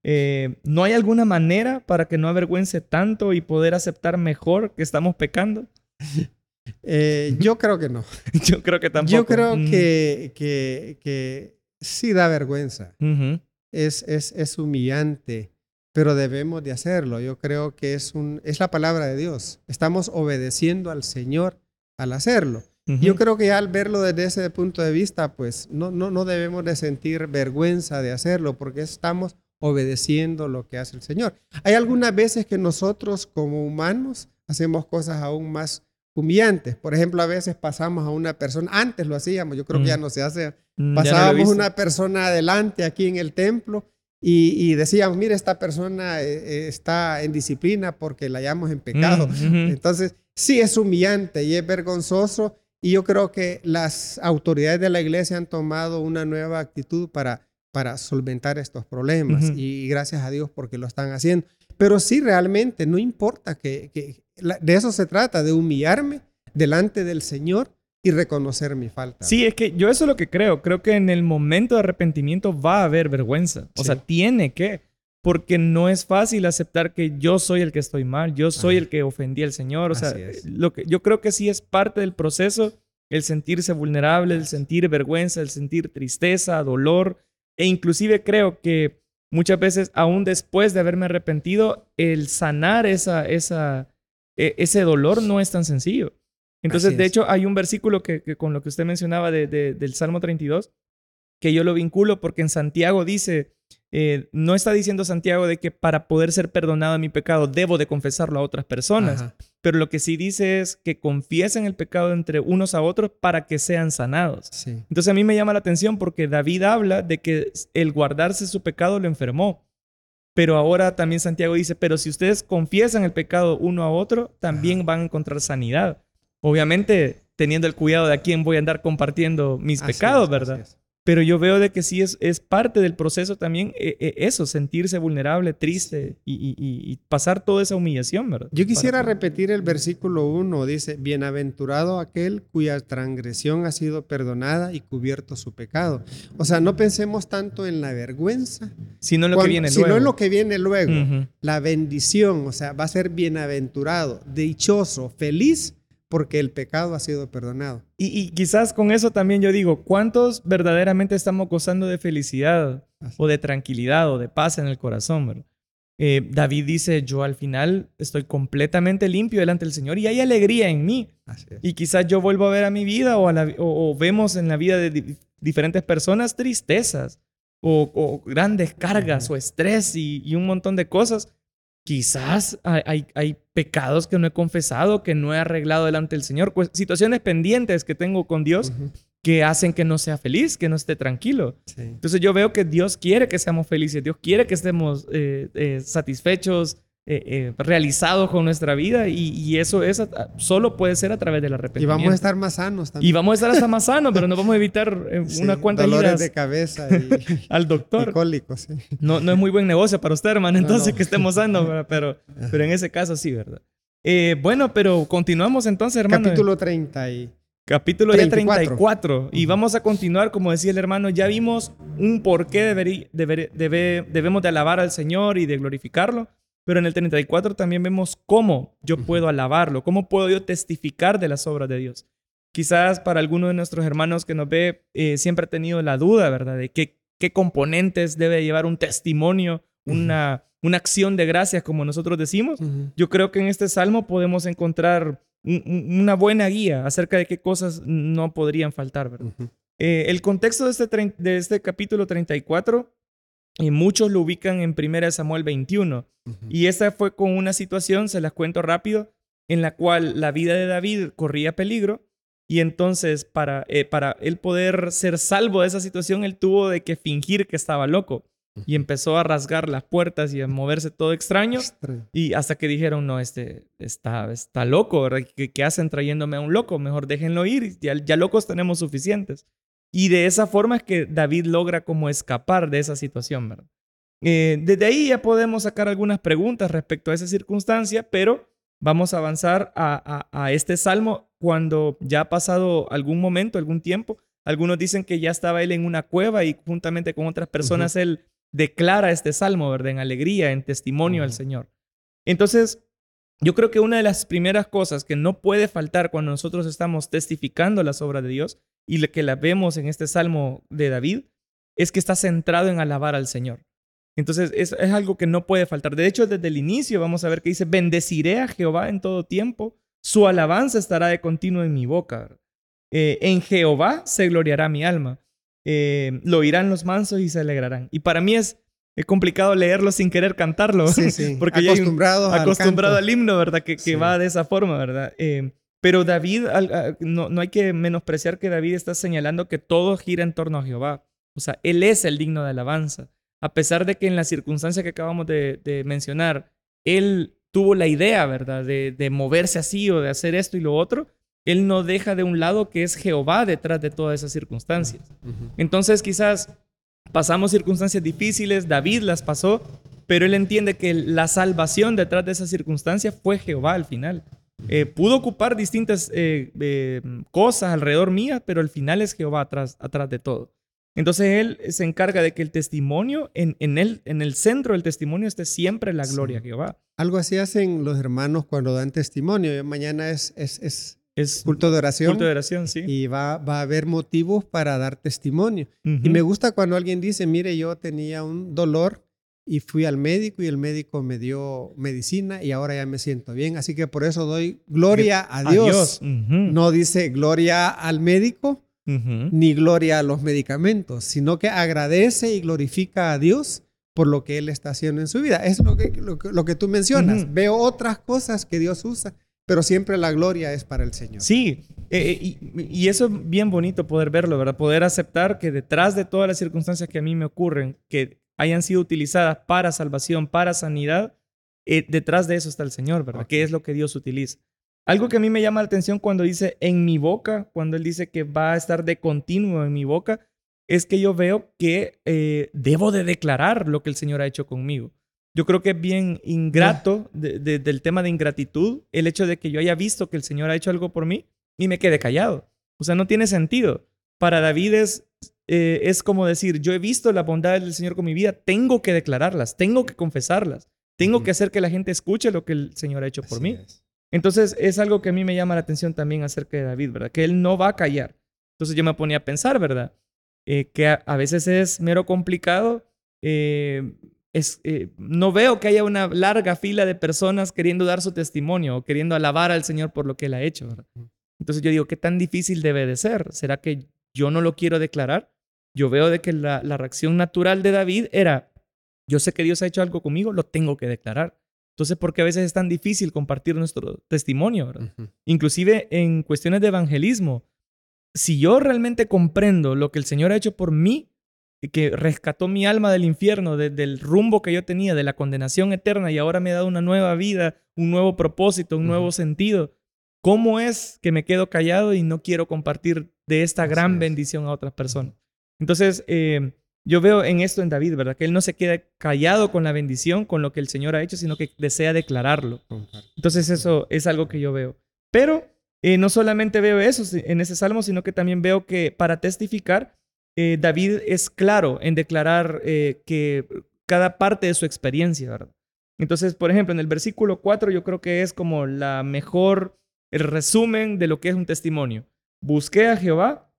Eh, ¿No hay alguna manera para que no avergüence tanto y poder aceptar mejor que estamos pecando? Eh, yo creo que no. yo creo que tampoco. Yo creo que, que, que, sí da vergüenza. es, es, es humillante pero debemos de hacerlo. Yo creo que es, un, es la palabra de Dios. Estamos obedeciendo al Señor al hacerlo. Yo creo que al verlo desde ese punto de vista, pues no, no, no debemos de sentir vergüenza de hacerlo porque estamos obedeciendo lo que hace el Señor. Hay algunas veces que nosotros como humanos hacemos cosas aún más humillantes. Por ejemplo, a veces pasamos a una persona, antes lo hacíamos, yo creo que ya no se hace, mm, pasábamos una persona adelante aquí en el templo y, decíamos, mire, esta persona eh, eh, está en disciplina porque la hallamos en pecado. Entonces, sí es humillante y es vergonzoso. Y yo creo que las autoridades de la iglesia han tomado una nueva actitud para, para solventar estos problemas. y, gracias a Dios porque lo están haciendo. Pero sí, realmente, no importa que, que de eso se trata, de humillarme delante del Señor y reconocer mi falta. Sí, es que yo eso es lo que creo. Creo que en el momento de arrepentimiento va a haber vergüenza. O sea, tiene que. Porque no es fácil aceptar que yo soy el que estoy mal, yo soy el que ofendí al Señor. O sea, lo que, yo creo que sí es parte del proceso el sentirse vulnerable, el sentir vergüenza, el sentir tristeza, dolor. E inclusive creo que muchas veces, aún después de haberme arrepentido, el sanar esa, esa, e, ese dolor no es tan sencillo. Entonces, de hecho, hay un versículo que, con lo que usted mencionaba de, del Salmo 32, que yo lo vinculo porque en Santiago dice, eh, no está diciendo Santiago de que para poder ser perdonado mi pecado debo de confesarlo a otras personas, pero lo que sí dice es que confiesen el pecado entre unos a otros para que sean sanados. Entonces a mí me llama la atención porque David habla de que el guardarse su pecado lo enfermó. Pero ahora también Santiago dice, pero si ustedes confiesan el pecado uno a otro, también van a encontrar sanidad. Obviamente teniendo el cuidado de a quién voy a andar compartiendo mis pecados, ¿verdad? Pero yo veo de que sí es, es parte del proceso también eh, eh, eso, sentirse vulnerable, triste y, pasar toda esa humillación, ¿verdad? Yo quisiera repetir el versículo 1, dice, bienaventurado aquel cuya transgresión ha sido perdonada y cubierto su pecado. O sea, no pensemos tanto en la vergüenza, sino en lo que viene luego. Sino en lo que viene luego. La bendición, o sea, va a ser bienaventurado, dichoso, feliz porque el pecado ha sido perdonado. Y, quizás con eso también yo digo, ¿cuántos verdaderamente estamos gozando de felicidad o de tranquilidad o de paz en el corazón? Eh, David dice, yo al final estoy completamente limpio delante del Señor y hay alegría en mí. Y quizás yo vuelvo a ver a mi vida o, vemos en la vida de diferentes personas tristezas o, grandes cargas o estrés y un montón de cosas quizás hay, hay, pecados que no he confesado, que no he arreglado delante del Señor, pues, situaciones pendientes que tengo con Dios que hacen que no sea feliz, que no esté tranquilo. Entonces yo veo que Dios quiere que seamos felices, Dios quiere que estemos eh, eh, satisfechos, eh, eh, realizado con nuestra vida y, eso es solo puede ser a través del arrepentimiento. Y vamos a estar más sanos también. Y vamos a estar hasta más sanos, pero no vamos a evitar eh, una cuanta dolores de cabeza y, al doctor. cólicos, no, no es muy buen negocio para usted, hermano, entonces que estemos sanos, pero, pero en ese caso sí, ¿verdad? bueno, pero continuamos entonces, hermano. Capítulo 30 y... Capítulo 34. Y vamos a continuar, como decía el hermano, ya vimos un por qué debemos de alabar al Señor y de glorificarlo. Pero en el 34 también vemos cómo yo puedo alabarlo, cómo puedo yo testificar de las obras de Dios. Quizás para alguno de nuestros hermanos que nos ve eh, siempre ha tenido la duda, ¿verdad? De qué, qué componentes debe llevar un testimonio, una, una acción de gracias, como nosotros decimos. Yo creo que en este salmo podemos encontrar una buena guía acerca de qué cosas no podrían faltar, ¿verdad? Eh, el contexto de este, de este capítulo 34 y muchos lo ubican en 1 Samuel 21. Y esa fue con una situación, se las cuento rápido, en la cual la vida de David corría peligro. Y entonces, para, eh, para él poder ser salvo de esa situación, él tuvo de que fingir que estaba loco. Y empezó a rasgar las puertas y a moverse todo extraño. Y hasta que dijeron, no, este está, está loco, ¿Qué, hacen trayéndome a un loco? Mejor déjenlo ir, ya, ya locos tenemos suficientes. Y de esa forma es que David logra como escapar de esa situación, ¿verdad? Eh, desde ahí ya podemos sacar algunas preguntas respecto a esa circunstancia, pero vamos a avanzar a, este salmo cuando ya ha pasado algún momento, algún tiempo. Algunos dicen que ya estaba él en una cueva y juntamente con otras personas él declara este salmo, ¿verdad? En alegría, en testimonio al Señor. Entonces, yo creo que una de las primeras cosas que no puede faltar cuando nosotros estamos testificando las obras de Dios y que la vemos en este salmo de David es que está centrado en alabar al Señor. Entonces es, algo que no puede faltar. De hecho, desde el inicio vamos a ver que dice, bendeciré a Jehová en todo tiempo, su alabanza estará de continuo en mi boca. Eh, en Jehová se gloriará mi alma. Eh, lo oirán los mansos y se alegrarán. Y para mí es, complicado leerlo sin querer cantarlo. Sí, sí. Porque acostumbrado, al, acostumbrado al himno, ¿verdad? Que, que va de esa forma, ¿verdad? Eh, pero David, no, no hay que menospreciar que David está señalando que todo gira en torno a Jehová. O sea, Él es el digno de alabanza. A pesar de que en la circunstancia que acabamos de, mencionar, Él tuvo la idea, ¿verdad? De, moverse así o de hacer esto y lo otro, Él no deja de un lado que es Jehová detrás de todas esas circunstancias. Entonces quizás pasamos circunstancias difíciles, David las pasó, pero Él entiende que la salvación detrás de esa circunstancia fue Jehová al final. Eh, pudo ocupar distintas eh, eh, cosas alrededor mía, pero al final es Jehová atrás, atrás de todo. Entonces él se encarga de que el testimonio, en, en, el, en el centro del testimonio esté siempre la gloria a Jehová. Algo así hacen los hermanos cuando dan testimonio. Mañana es, es, es, culto de oración. Culto de oración, sí. Y va, va a haber motivos para dar testimonio. Y me gusta cuando alguien dice, mire, yo tenía un dolor y fui al médico y el médico me dio medicina y ahora ya me siento bien. Así que por eso doy gloria a Dios. No dice gloria al médico ni gloria a los medicamentos, sino que agradece y glorifica a Dios por lo que Él está haciendo en su vida. Es lo que, lo, que tú mencionas. Veo otras cosas que Dios usa, pero siempre la gloria es para el Señor. Sí, eh, eh, y, eso es bien bonito poder verlo, ¿verdad? Poder aceptar que detrás de todas las circunstancias que a mí me ocurren, que hayan sido utilizadas para salvación, para sanidad, eh, detrás de eso está el Señor, ¿verdad? Que es lo que Dios utiliza. Algo que a mí me llama la atención cuando dice en mi boca, cuando él dice que va a estar de continuo en mi boca, es que yo veo que eh, debo de declarar lo que el Señor ha hecho conmigo. Yo creo que es bien ingrato del tema de ingratitud el hecho de que yo haya visto que el Señor ha hecho algo por mí y me quede callado. O sea, no tiene sentido. Para David es, eh, es como decir, yo he visto la bondad del Señor con mi vida, tengo que declararlas, tengo que confesarlas, tengo que hacer que la gente escuche lo que el Señor ha hecho por mí. Entonces es algo que a mí me llama la atención también acerca de David, ¿verdad? Que él no va a callar. Entonces yo me ponía a pensar, ¿verdad? Eh, que a, veces es mero complicado. Eh, es, eh, no veo que haya una larga fila de personas queriendo dar su testimonio o queriendo alabar al Señor por lo que él ha hecho. ¿verdad? Entonces yo digo, ¿qué tan difícil debe de ser? ¿Será que yo no lo quiero declarar? Yo veo de que la, la reacción natural de David era, yo sé que Dios ha hecho algo conmigo, lo tengo que declarar. Entonces, ¿por qué a veces es tan difícil compartir nuestro testimonio? Inclusive en cuestiones de evangelismo. Si yo realmente comprendo lo que el Señor ha hecho por mí, que rescató mi alma del infierno, del rumbo que yo tenía, de la condenación eterna, y ahora me ha dado una nueva vida, un nuevo propósito, un nuevo sentido, ¿cómo es que me quedo callado y no quiero compartir de esta gran bendición a otras personas? Entonces, eh, yo veo en esto en David, ¿verdad? Que él no se queda callado con la bendición, con lo que el Señor ha hecho, sino que desea declararlo. Entonces eso es algo que yo veo. Pero eh, no solamente veo eso en ese salmo, sino que también veo que para testificar, eh, David es claro en declarar eh, que cada parte de su experiencia, ¿verdad? Entonces, por ejemplo, en el versículo 4 yo creo que es como la mejor, el resumen de lo que es un testimonio. Busqué a Jehová,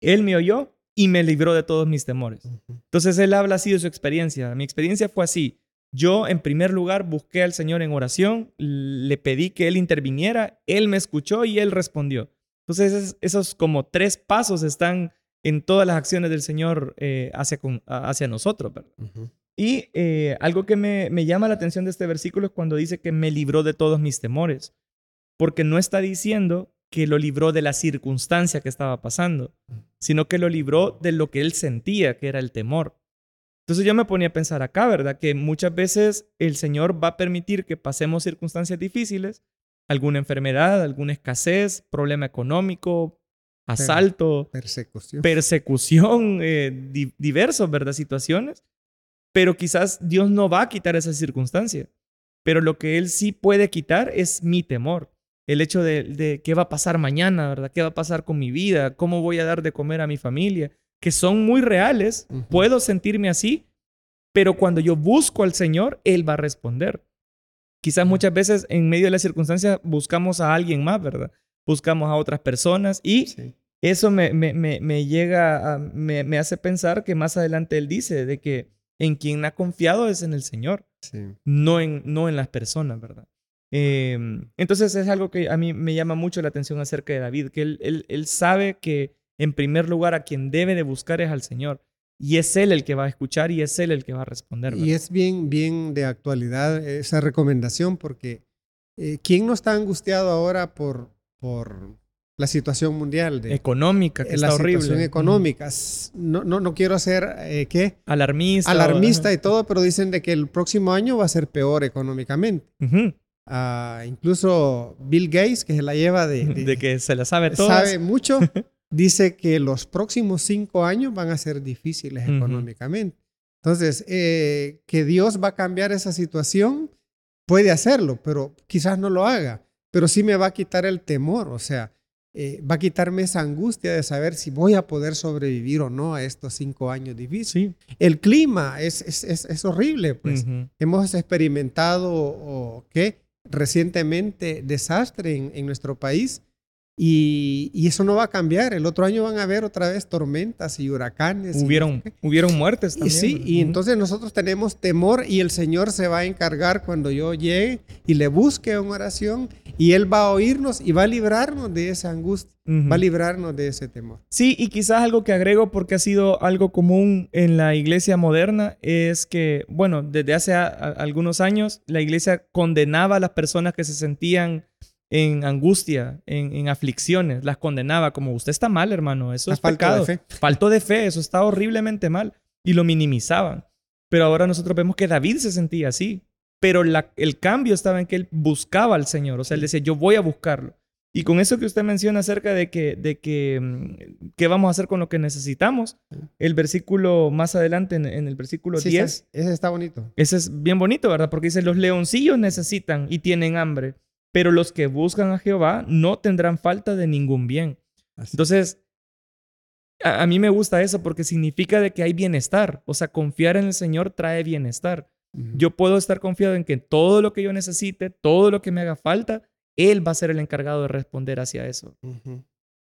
él me oyó y me libró de todos mis temores. Entonces él habla así de su experiencia. Mi experiencia fue así. Yo en primer lugar busqué al Señor en oración, le pedí que Él interviniera, Él me escuchó y Él respondió. Entonces esos, como tres pasos están en todas las acciones del Señor eh, hacia, hacia nosotros. Y eh, algo que me, me llama la atención de este versículo es cuando dice que me libró de todos mis temores, porque no está diciendo que lo libró de la circunstancia que estaba pasando, sino que lo libró de lo que él sentía, que era el temor. Entonces yo me ponía a pensar acá, ¿verdad? Que muchas veces el Señor va a permitir que pasemos circunstancias difíciles, alguna enfermedad, alguna escasez, problema económico, asalto, persecución, persecución eh, diversos, ¿verdad? Situaciones. Pero quizás Dios no va a quitar esa circunstancia. Pero lo que Él sí puede quitar es mi temor el hecho de, qué va a pasar mañana, ¿verdad? ¿Qué va a pasar con mi vida? ¿Cómo voy a dar de comer a mi familia? Que son muy reales. Puedo sentirme así, Pero cuando yo busco al Señor, Él va a responder. Quizás muchas veces en medio de las circunstancias buscamos a alguien más, ¿verdad? Buscamos a otras personas y eso me, me, me, llega, a, me, hace pensar que más adelante Él dice de que en quien ha confiado es en el Señor, no, en, no en las personas, ¿verdad? Em, entonces es algo que a mí me llama mucho la atención acerca de David, que él, él, él sabe que en primer lugar a quien debe de buscar es al Señor. Y es Él el que va a escuchar y es Él el que va a responder. Y es bien, bien de actualidad esa recomendación porque eh, ¿quién no está angustiado ahora por, por la situación mundial? De, económica, que la está horrible. situación económica. No, no, no quiero ser, eh, ¿qué? Alarmista. Alarmista y todo, pero dicen de que el próximo año va a ser peor económicamente. Ah, incluso Bill Gates, que se la lleva de... De, que se la sabe todo. Sabe mucho. dice que los próximos cinco años van a ser difíciles económicamente. Entonces, eh, que Dios va a cambiar esa situación, puede hacerlo, pero quizás no lo haga, pero sí me va a quitar el temor, o sea, eh, va a quitarme esa angustia de saber si voy a poder sobrevivir o no a estos cinco años difíciles. El clima es, es, es, horrible, pues hemos experimentado o, ¿qué? recientemente desastre en, en nuestro país y, eso no va a cambiar. El otro año van a haber otra vez tormentas y huracanes. Hubieron, hubieron muertes también. Y sí, y entonces nosotros tenemos temor y el Señor se va a encargar cuando yo llegue y le busque en oración y Él va a oírnos y va a librarnos de esa angustia, va a librarnos de ese temor. Sí, y quizás algo que agrego porque ha sido algo común en la iglesia moderna es que, bueno, desde hace algunos años la iglesia condenaba a las personas que se sentían en angustia, en, aflicciones, las condenaba como usted está mal, hermano, eso es pecado. De fe. Faltó de fe, eso está horriblemente mal y lo minimizaban. Pero ahora nosotros vemos que David se sentía así, pero el cambio estaba en que él buscaba al Señor, o sea, él decía, yo voy a buscarlo. Y con eso que usted menciona acerca de que, de que, mm, qué vamos a hacer con lo que necesitamos, el versículo más adelante, en, el versículo 10. ese está bonito. Ese es bien bonito, ¿verdad? Porque dice, los leoncillos necesitan y tienen hambre, pero los que buscan a Jehová no tendrán falta de ningún bien. Entonces, a, mí me gusta eso porque significa de que hay bienestar. O sea, confiar en el Señor trae bienestar. Yo puedo estar confiado en que todo lo que yo necesite, todo lo que me haga falta, Él va a ser el encargado de responder hacia eso.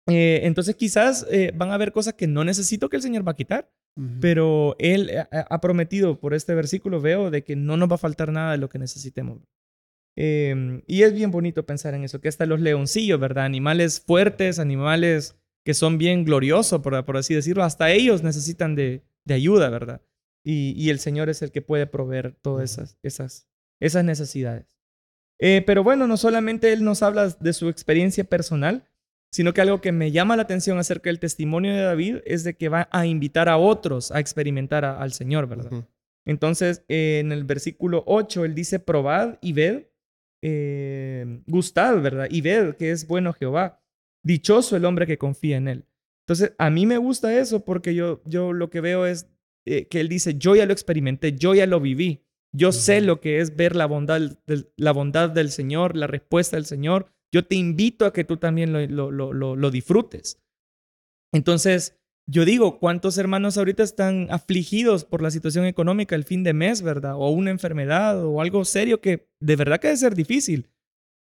Eh, entonces, quizás eh, van a haber cosas que no necesito que el Señor va a quitar, pero Él ha prometido por este versículo, veo, de que no nos va a faltar nada de lo que necesitemos. Em, y es bien bonito pensar en eso, que hasta los leoncillos, ¿verdad? Animales fuertes, animales que son bien gloriosos, por, por así decirlo, hasta ellos necesitan de, de ayuda, ¿verdad? Y, y, el Señor es el que puede proveer todas esas, esas, esas necesidades. Eh, pero bueno, no solamente Él nos habla de su experiencia personal, sino que algo que me llama la atención acerca del testimonio de David es de que va a invitar a otros a experimentar al Señor, ¿verdad? Entonces, en el versículo 8, Él dice, probad y ved eh, gustad, ¿verdad? Y ved que es bueno Jehová. Dichoso el hombre que confía en él. Entonces, a mí me gusta eso porque yo, yo lo que veo es eh, que él dice, yo ya lo experimenté, yo ya lo viví. Yo sé lo que es ver la bondad, del, la bondad del Señor, la respuesta del Señor. Yo te invito a que tú también lo, lo, lo, lo disfrutes. Entonces, yo digo, ¿cuántos hermanos ahorita están afligidos por la situación económica el fin de mes, verdad? O una enfermedad o algo serio que de verdad que debe ser difícil.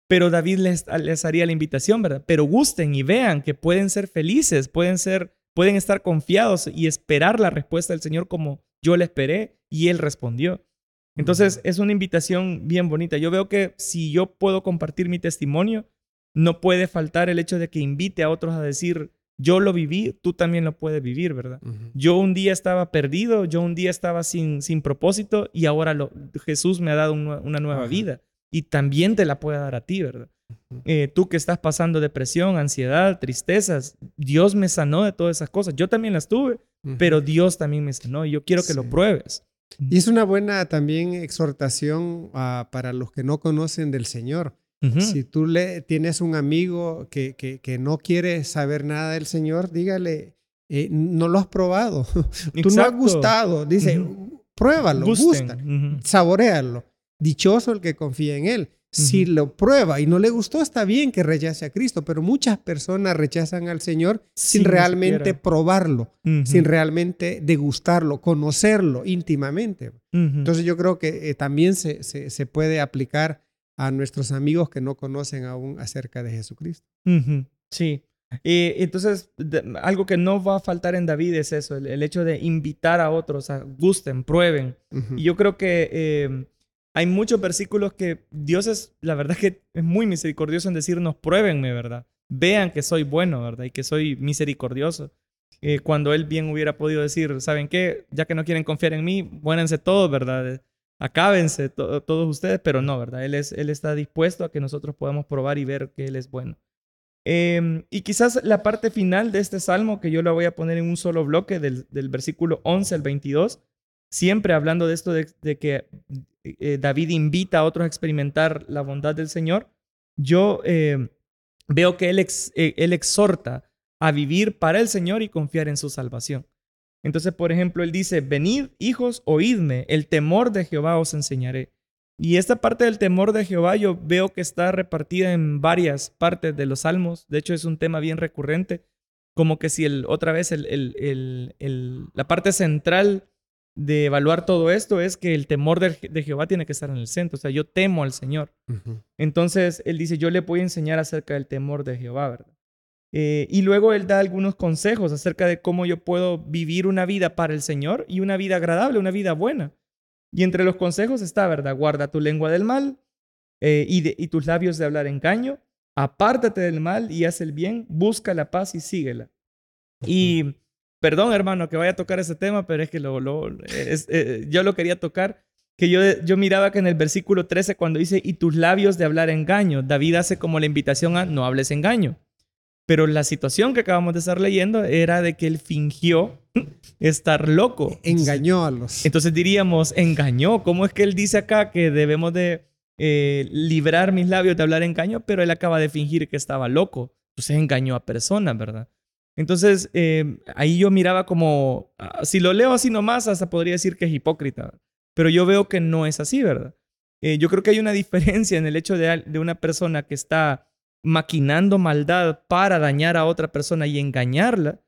Pero David les, les haría la invitación, ¿verdad? Pero gusten y vean que pueden ser felices, pueden ser, pueden estar confiados y esperar la respuesta del Señor como yo le esperé y Él respondió. Entonces es una invitación bien bonita. Yo veo que si yo puedo compartir mi testimonio, no puede faltar el hecho de que invite a otros a decir, yo lo viví, tú también lo puedes vivir, ¿verdad? Yo un día estaba perdido, yo un día estaba sin, sin propósito y ahora lo, Jesús me ha dado una, nueva vida y también te la puede dar a ti, ¿verdad? Eh, tú que estás pasando depresión, ansiedad, tristezas, Dios me sanó de todas esas cosas. Yo también las tuve, pero Dios también me sanó y yo quiero que lo pruebes. Y es una buena también exhortación ah, para los que no conocen del Señor si tú le, tienes un amigo que, que, no quiere saber nada del Señor, dígale, eh, no lo has probado, tú no has gustado, dice, pruébalo, gusta, saborealo. Dichoso el que confía en Él. Si lo prueba y no le gustó, está bien que rechace a Cristo, pero muchas personas rechazan al Señor sin, realmente probarlo, sin realmente degustarlo, conocerlo íntimamente. Entonces yo creo que eh, también se, se, puede aplicar a nuestros amigos que no conocen aún acerca de Jesucristo. Sí. Y entonces, algo que no va a faltar en David es eso, el, hecho de invitar a otros a gusten, prueben. Y yo creo que em, hay muchos versículos que Dios es, la verdad que es muy misericordioso en decirnos, pruébenme, ¿verdad? Vean que soy bueno, ¿verdad? Y que soy misericordioso. Eh, cuando Él bien hubiera podido decir, ¿saben qué? Ya que no quieren confiar en mí, buénense todos, ¿verdad? Acábense todos ustedes, pero no, ¿verdad? Él, es, él está dispuesto a que nosotros podamos probar y ver que Él es bueno. Em, y quizás la parte final de este salmo, que yo la voy a poner en un solo bloque, del, versículo 11 al 22, siempre hablando de esto de, que eh, David invita a otros a experimentar la bondad del Señor, yo em, veo que él, eh, él exhorta a vivir para el Señor y confiar en su salvación. Entonces, por ejemplo, él dice, venid, hijos, oídme, el temor de Jehová os enseñaré. Y esta parte del temor de Jehová yo veo que está repartida en varias partes de los salmos. De hecho, es un tema bien recurrente. Como que si el, otra vez el, el, la parte central de evaluar todo esto es que el temor de, Jehová tiene que estar en el centro. O sea, yo temo al Señor. Entonces, él dice, yo le voy a enseñar acerca del temor de Jehová, ¿verdad? Eh, y luego él da algunos consejos acerca de cómo yo puedo vivir una vida para el Señor y una vida agradable, una vida buena. Y entre los consejos está, ¿verdad? Guarda tu lengua del mal eh, y, tus labios de hablar engaño. Apártate del mal y haz el bien. Busca la paz y síguela. Y perdón, hermano, que vaya a tocar ese tema, pero es que lo, eh, yo lo quería tocar. Que yo, yo miraba que en el versículo 13, cuando dice, y tus labios de hablar engaño, David hace como la invitación a no hables engaño. Pero la situación que acabamos de estar leyendo era de que él fingió estar loco. Engañó a los. Entonces diríamos, engañó. ¿Cómo es que él dice acá que debemos de eh, librar mis labios de hablar engaño? Pero él acaba de fingir que estaba loco. Entonces engañó a personas, ¿verdad? Entonces eh, ahí yo miraba como, ah, si lo leo así nomás, hasta podría decir que es hipócrita. Pero yo veo que no es así, ¿verdad? Eh, yo creo que hay una diferencia en el hecho de, de una persona que está maquinando maldad para dañar a otra persona y engañarla,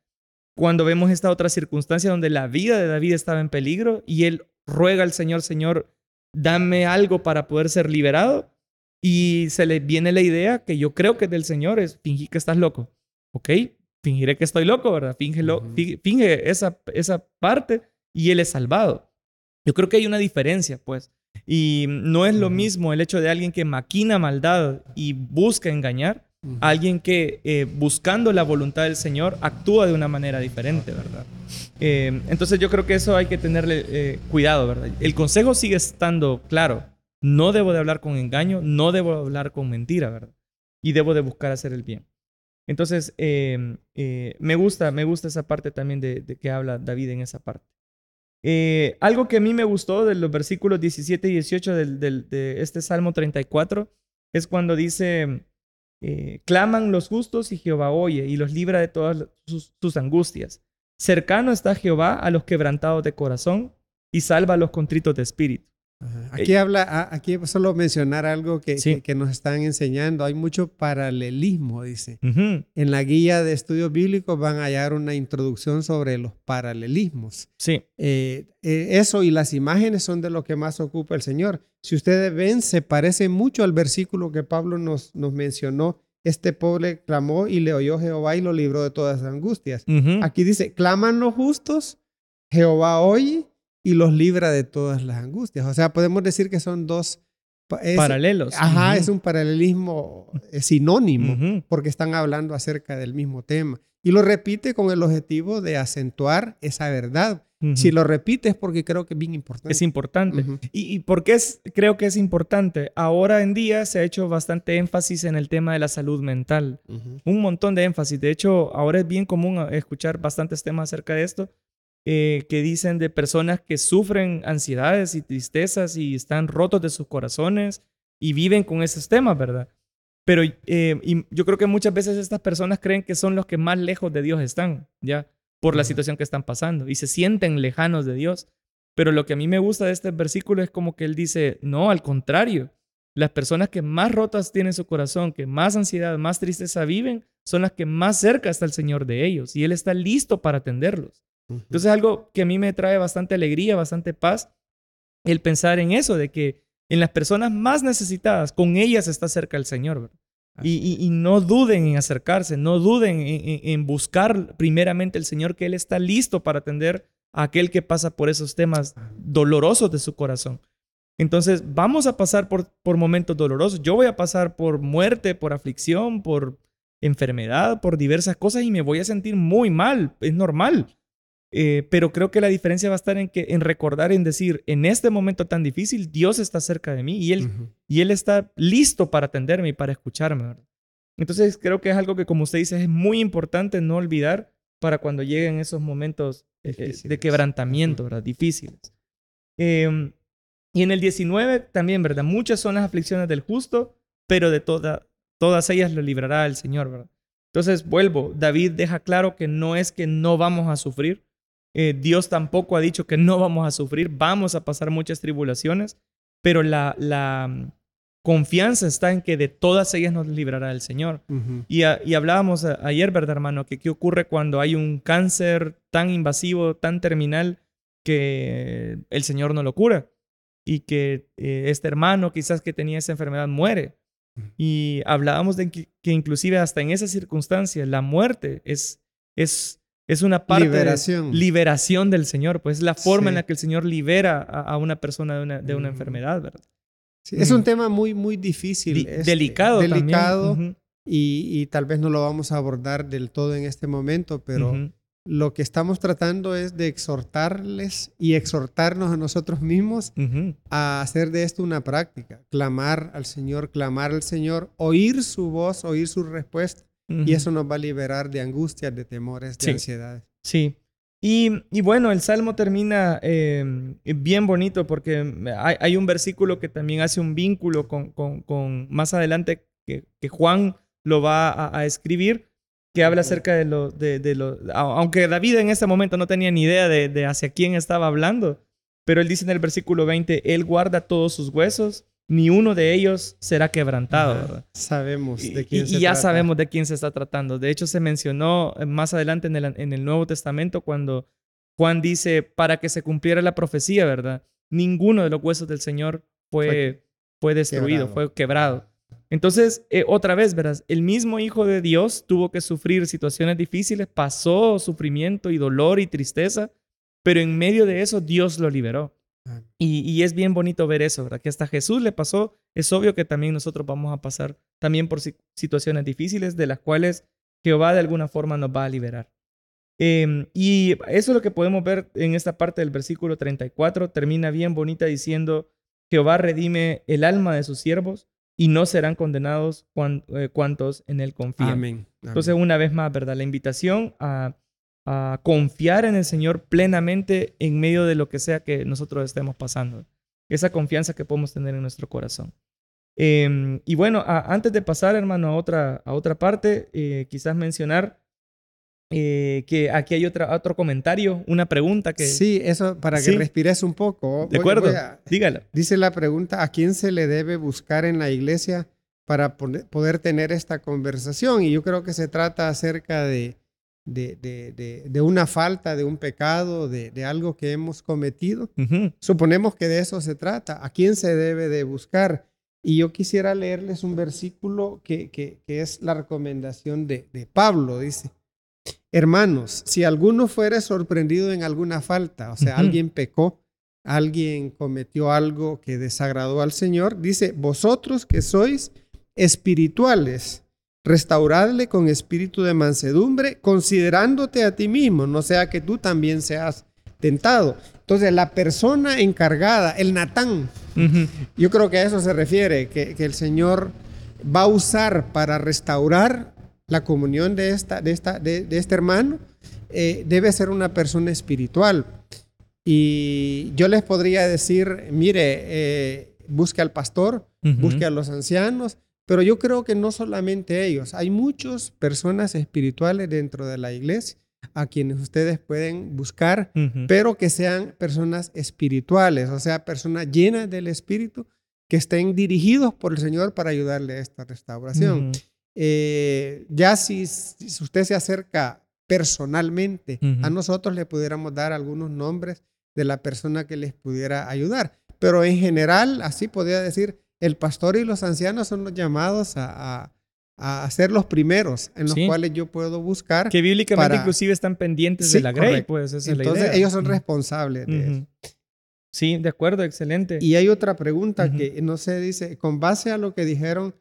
cuando vemos esta otra circunstancia donde la vida de David estaba en peligro y él ruega al Señor, Señor, dame algo para poder ser liberado, y se le viene la idea que yo creo que es del Señor, es fingir que estás loco. ¿Ok? Fingiré que estoy loco, ¿verdad? finge esa, esa parte y él es salvado. Yo creo que hay una diferencia, pues. Y no es lo mismo el hecho de alguien que maquina maldad y busca engañar, a alguien que eh, buscando la voluntad del Señor actúa de una manera diferente, ¿verdad? Eh, entonces yo creo que eso hay que tenerle eh, cuidado, ¿verdad? El consejo sigue estando claro. No debo de hablar con engaño, no debo hablar con mentira, ¿verdad? Y debo de buscar hacer el bien. Entonces, me gusta, me gusta esa parte también de, de que habla David en esa parte. Eh, algo que a mí me gustó de los versículos 17 y 18 de este Salmo 34 es cuando dice, eh, claman los justos y Jehová oye y los libra de todas sus, angustias. Cercano está Jehová a los quebrantados de corazón y salva a los contritos de espíritu. Aquí habla, ah, aquí solo mencionar algo que, que, nos están enseñando. Hay mucho paralelismo, dice. En la guía de estudios bíblicos van a hallar una introducción sobre los paralelismos. Sí. Eh, eh, eso y las imágenes son de lo que más ocupa el Señor. Si ustedes ven, se parece mucho al versículo que Pablo nos, nos mencionó. Este pobre clamó y le oyó Jehová y lo libró de todas las angustias. Aquí dice, claman los justos, Jehová oye y los libra de todas las angustias. O sea, podemos decir que son dos... Paralelos. Ajá, es un paralelismo sinónimo, porque están hablando acerca del mismo tema. Y lo repite con el objetivo de acentuar esa verdad. Si lo repite es porque creo que es bien importante. Es importante. ¿Y, ¿Y, por qué es, creo que es importante? Ahora en día se ha hecho bastante énfasis en el tema de la salud mental. Un montón de énfasis. De hecho, ahora es bien común escuchar bastantes temas acerca de esto. Eh, que dicen de personas que sufren ansiedades y tristezas y están rotos de sus corazones y viven con esos temas, ¿verdad? Pero eh, yo creo que muchas veces estas personas creen que son los que más lejos de Dios están, ¿ya? Por la situación que están pasando y se sienten lejanos de Dios. Pero lo que a mí me gusta de este versículo es como que él dice, no, al contrario, Las personas que más rotas tienen su corazón, que más ansiedad, más tristeza viven, son las que más cerca está el Señor de ellos y Él está listo para atenderlos. Entonces es algo que a mí me trae bastante alegría, bastante paz, el pensar en eso, de que en las personas más necesitadas, con ellas está cerca el Señor. Y, no duden en acercarse, no duden en, buscar primeramente el Señor, que Él está listo para atender a aquel que pasa por esos temas dolorosos de su corazón. Entonces, vamos a pasar por, por momentos dolorosos. Yo voy a pasar por muerte, por aflicción, por enfermedad, por diversas cosas y me voy a sentir muy mal. Es normal. Eh, pero creo que la diferencia va a estar en, que, en recordar, en decir, en este momento tan difícil, Dios está cerca de mí y Él, y él está listo para atenderme y para escucharme. Entonces creo que es algo que, como usted dice, es muy importante no olvidar para cuando lleguen esos momentos eh, eh, de quebrantamiento, ¿verdad? Difíciles. Em, y en el 19 también, ¿verdad? Muchas son las aflicciones del justo, pero de toda, todas ellas lo librará el Señor, ¿verdad? Entonces, vuelvo, David deja claro que no es que no vamos a sufrir, eh, Dios tampoco ha dicho que no vamos a sufrir, vamos a pasar muchas tribulaciones, pero la, la mm, confianza está en que de todas ellas nos librará el Señor. y, y, hablábamos ayer, ¿verdad, hermano? Que qué ocurre cuando hay un cáncer tan invasivo, tan terminal, que el Señor no lo cura y que eh, este hermano quizás que tenía esa enfermedad muere. Y hablábamos de que, que, inclusive hasta en esa circunstancia la muerte es, es es una parte liberación. de liberación del Señor, pues es la forma en la que el Señor libera a, una persona de una, de una enfermedad, ¿verdad? Sí, es un tema muy, muy difícil. delicado. Delicado. y, tal vez no lo vamos a abordar del todo en este momento, pero lo que estamos tratando es de exhortarles y exhortarnos a nosotros mismos a hacer de esto una práctica. Clamar al Señor, clamar al Señor, oír su voz, oír su respuesta y eso nos va a liberar de angustias, de temores, de ansiedades. Sí. Y, y, bueno, el salmo termina em, bien bonito porque hay, un versículo que también hace un vínculo con, con, más adelante que, que, Juan lo va a, escribir, que habla acerca de lo, de, de lo, aunque David en ese momento no tenía ni idea de, de hacia quién estaba hablando, pero él dice en el versículo 20, Él guarda todos sus huesos ni uno de ellos será quebrantado. Sabemos de quién y, y ya sabemos de quién se está tratando. De hecho, se mencionó eh, más adelante en el, en el Nuevo Testamento cuando Juan dice, para que se cumpliera la profecía, ¿verdad? Ninguno de los huesos del Señor fue, fue, destruido, fue quebrado. Entonces, eh, otra vez, verás, el mismo Hijo de Dios tuvo que sufrir situaciones difíciles, pasó sufrimiento y dolor y tristeza, pero en medio de eso Dios lo liberó. Y, es bien bonito ver eso, ¿verdad? Que hasta Jesús le pasó. Es obvio que también nosotros vamos a pasar también por situaciones difíciles de las cuales Jehová de alguna forma nos va a liberar. Em, y eso es lo que podemos ver en esta parte del versículo 34. Termina bien bonita diciendo, Jehová redime el alma de sus siervos y no serán condenados eh, cuantos en él confían. Amén. Entonces, una vez más, ¿verdad? La invitación a a confiar en el Señor plenamente en medio de lo que sea que nosotros estemos pasando. Esa confianza que podemos tener en nuestro corazón. Em, y bueno, antes de pasar, hermano, a otra, a otra parte, eh, quizás mencionar eh, que aquí hay otra, otro comentario, una pregunta que... Sí, eso para que respires un poco. De acuerdo, dígalo. Dice la pregunta, ¿a quién se le debe buscar en la iglesia para poder tener esta conversación? Y yo creo que se trata acerca de de, una falta, de un pecado, de, algo que hemos cometido. Suponemos que de eso se trata. ¿A quién se debe de buscar? Y yo quisiera leerles un versículo que, que, es la recomendación de, Pablo. Dice, hermanos, si alguno fuere sorprendido en alguna falta, o sea, alguien pecó, alguien cometió algo que desagradó al Señor, dice, vosotros que sois espirituales, restauradle con espíritu de mansedumbre, considerándote a ti mismo, no sea que tú también seas tentado. Entonces, la persona encargada, el Natán, yo creo que a eso se refiere, que, el Señor va a usar para restaurar la comunión de, esta, de, esta, de, este hermano, eh, debe ser una persona espiritual. Y yo les podría decir, mire, eh, busque al pastor, busque a los ancianos, pero yo creo que no solamente ellos, hay muchas personas espirituales dentro de la iglesia a quienes ustedes pueden buscar, pero que sean personas espirituales, o sea, personas llenas del Espíritu que estén dirigidos por el Señor para ayudarle a esta restauración. Eh, ya si, si, usted se acerca personalmente a nosotros, le pudiéramos dar algunos nombres de la persona que les pudiera ayudar. Pero en general, así podría decir, el pastor y los ancianos son los llamados a, a, ser los primeros en los cuales yo puedo buscar. Que bíblicamente inclusive están pendientes de la grey, pues Entonces ellos son responsables de eso. Sí, de acuerdo, excelente. Y hay otra pregunta que no sé, dice, con base a lo que dijeron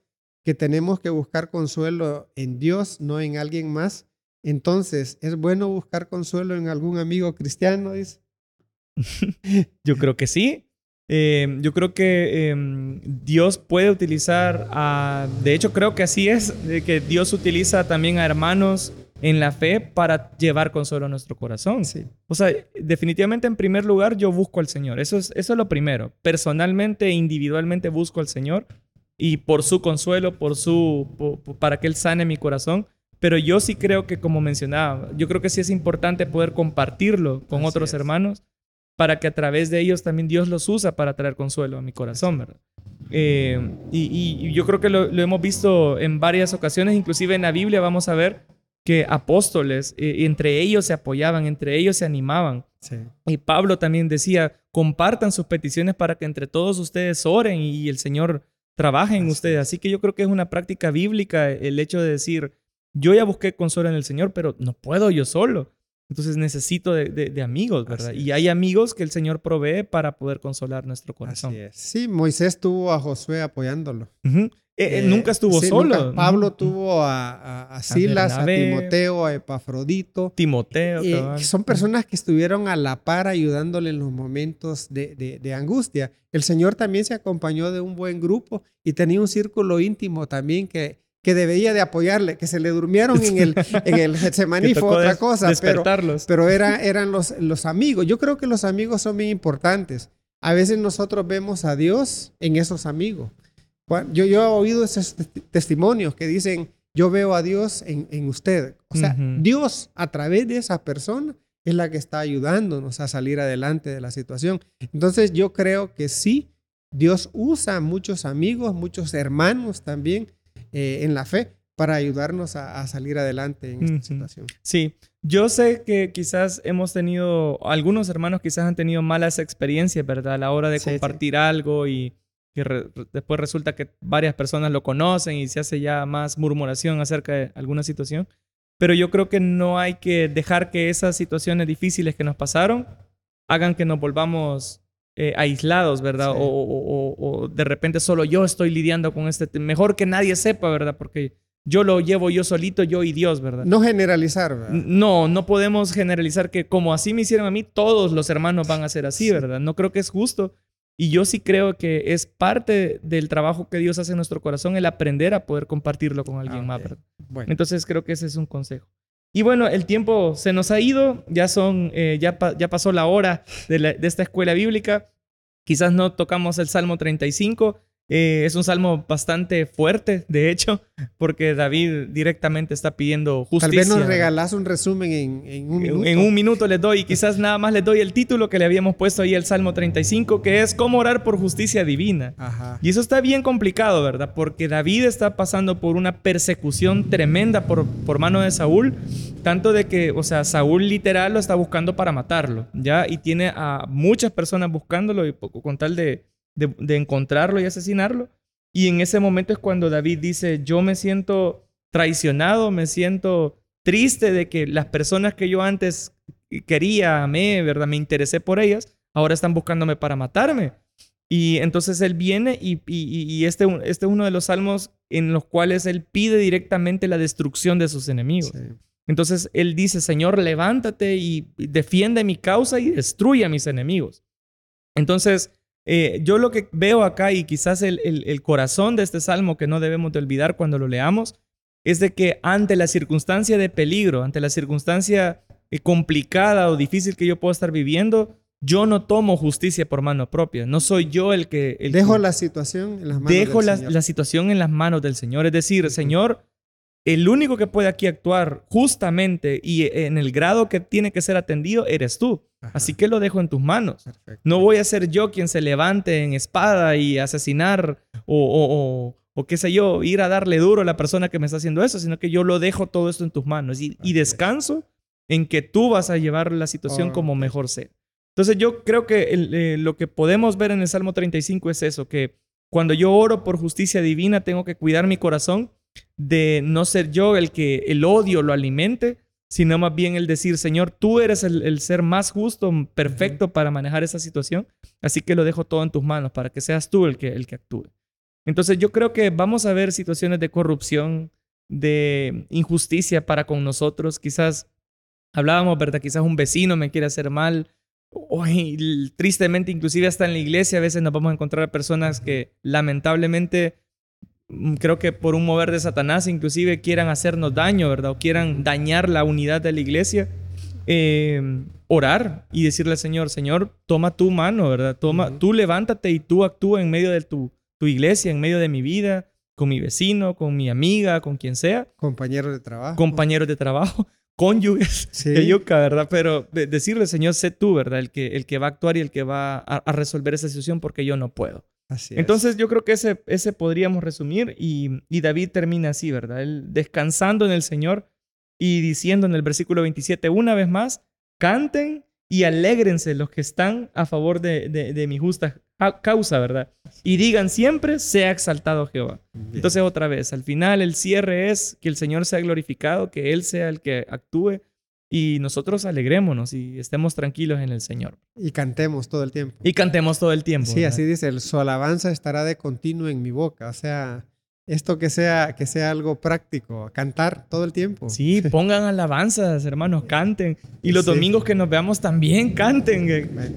que tenemos que buscar consuelo en Dios, no en alguien más, entonces, ¿es bueno buscar consuelo en algún amigo cristiano? Dice. Yo creo que sí. Em, yo creo que em, Dios puede utilizar a... De hecho, creo que así es, que Dios utiliza también a hermanos en la fe para llevar consuelo a nuestro corazón. Sí. O sea, definitivamente en primer lugar yo busco al Señor. Eso es, eso es lo primero. Personalmente e individualmente busco al Señor y por su consuelo, por su, para que Él sane mi corazón. Pero yo sí creo que, como mencionaba, yo creo que sí es importante poder compartirlo con otros hermanos para que a través de ellos también Dios los usa para traer consuelo a mi corazón, ¿verdad? Eh, y, yo creo que lo, hemos visto en varias ocasiones, inclusive en la Biblia vamos a ver que apóstoles, eh, entre ellos se apoyaban, entre ellos se animaban. Y Pablo también decía, compartan sus peticiones para que entre todos ustedes oren y el Señor trabaje en ustedes. Así que yo creo que es una práctica bíblica el hecho de decir, yo ya busqué consuelo en el Señor, pero no puedo yo solo. Entonces necesito de, amigos, ¿verdad? Y hay amigos que el Señor provee para poder consolar nuestro corazón. Sí, Moisés tuvo a Josué apoyándolo. Eh, eh, nunca estuvo solo. Pablo tuvo a, Silas, a, Timoteo, a Epafrodito. Timoteo. Eh, son personas que estuvieron a la par ayudándole en los momentos de, de, angustia. El Señor también se acompañó de un buen grupo y tenía un círculo íntimo también que que debía de apoyarle, que se le durmieron en el, en el Getsemaní fue otra cosa, pero, pero era, eran los, los amigos. Yo creo que los amigos son bien importantes. A veces nosotros vemos a Dios en esos amigos. Yo, yo he oído esos testimonios que dicen, yo veo a Dios en, en usted. O sea, Dios a través de esa persona es la que está ayudándonos a salir adelante de la situación. Entonces yo creo que sí, Dios usa muchos amigos, muchos hermanos también eh, en la fe para ayudarnos a, salir adelante en esta situación. Sí, yo sé que quizás hemos tenido, algunos hermanos quizás han tenido malas experiencias, ¿verdad? A la hora de compartir algo y que después resulta que varias personas lo conocen y se hace ya más murmuración acerca de alguna situación. Pero yo creo que no hay que dejar que esas situaciones difíciles que nos pasaron hagan que nos volvamos eh, aislados, ¿verdad? O, de repente solo yo estoy lidiando con este tema. Mejor que nadie sepa, ¿verdad? Porque yo lo llevo yo solito, yo y Dios, ¿verdad? No generalizar, ¿verdad? No, no podemos generalizar que como así me hicieron a mí, todos los hermanos van a ser así, ¿verdad? No creo que es justo. Y yo sí creo que es parte del trabajo que Dios hace en nuestro corazón el aprender a poder compartirlo con alguien más, ¿verdad? Entonces creo que ese es un consejo. Y bueno, el tiempo se nos ha ido, ya son, eh, ya, ya pasó la hora de, de esta escuela bíblica. Quizás no tocamos el Salmo 35, eh, es un salmo bastante fuerte, de hecho, porque David directamente está pidiendo justicia. Tal vez nos regalas un resumen en, un minuto. En un minuto les doy, quizás nada más les doy el título que le habíamos puesto ahí el Salmo 35, que es Cómo orar por justicia divina. Y eso está bien complicado, ¿verdad? Porque David está pasando por una persecución tremenda por, por mano de Saúl, tanto de que, o sea, Saúl literal lo está buscando para matarlo, ¿ya? Y tiene a muchas personas buscándolo y con tal de de, encontrarlo y asesinarlo. Y en ese momento es cuando David dice, yo me siento traicionado, me siento triste de que las personas que yo antes quería, amé, ¿verdad? Me interesé por ellas, ahora están buscándome para matarme. Y entonces él viene y, y, este, este, es uno de los salmos en los cuales él pide directamente la destrucción de sus enemigos. Entonces él dice, Señor, levántate y defiende mi causa y destruye a mis enemigos. Entonces, eh, yo lo que veo acá y quizás el, el, corazón de este salmo que no debemos de olvidar cuando lo leamos, es de que ante la circunstancia de peligro, ante la circunstancia eh, complicada o difícil que yo puedo estar viviendo, yo no tomo justicia por mano propia. No soy yo el que... dejo la situación en las manos dejo la, la, situación en las manos del Señor. Es decir, Señor, el único que puede aquí actuar justamente y en el grado que tiene que ser atendido eres tú. Así que lo dejo en tus manos. No voy a ser yo quien se levante en espada y asesinar o, o, qué sé yo, ir a darle duro a la persona que me está haciendo eso, sino que yo lo dejo todo esto en tus manos y, descanso en que tú vas a llevar la situación como mejor sea. Entonces yo creo que eh, lo que podemos ver en el Salmo 35 es eso, que cuando yo oro por justicia divina tengo que cuidar mi corazón de no ser yo el que el odio lo alimente, sino más bien el decir, Señor, tú eres el, ser más justo, perfecto para manejar esa situación, así que lo dejo todo en tus manos para que seas tú el que, el que actúe. Entonces yo creo que vamos a ver situaciones de corrupción, de injusticia para con nosotros, quizás hablábamos, ¿verdad? Quizás un vecino me quiere hacer mal. O, tristemente, inclusive hasta en la iglesia a veces nos vamos a encontrar personas que lamentablemente creo que por un mover de Satanás inclusive quieran hacernos daño, ¿verdad? O quieran dañar la unidad de la iglesia. Eh, orar y decirle al Señor, Señor, toma tu mano, ¿verdad? Toma, tú levántate y tú actúa en medio de tu, tu iglesia, en medio de mi vida, con mi vecino, con mi amiga, con quien sea. Compañeros de trabajo. Compañeros de trabajo, cónyuges, sí. yuca, ¿verdad? Pero decirle, Señor, sé tú, ¿verdad? El que, el que va a actuar y el que va a resolver esa situación porque yo no puedo. Entonces yo creo que ese, ese podríamos resumir y, y, David termina así, ¿verdad? Él descansando en el Señor y diciendo en el versículo 27, una vez más, canten y alégrense los que están a favor de, de, mi justa causa, ¿verdad? Y digan siempre, sea exaltado Jehová. Entonces otra vez, al final el cierre es que el Señor sea glorificado, que Él sea el que actúe y nosotros alegrémonos y estemos tranquilos en el Señor. Y cantemos todo el tiempo. Y cantemos todo el tiempo. Sí, así dice, el, su alabanza estará de continuo en mi boca. O sea, esto que sea, que sea algo práctico, cantar todo el tiempo. Sí, pongan alabanzas, hermanos, canten. Y los domingos que nos veamos también canten.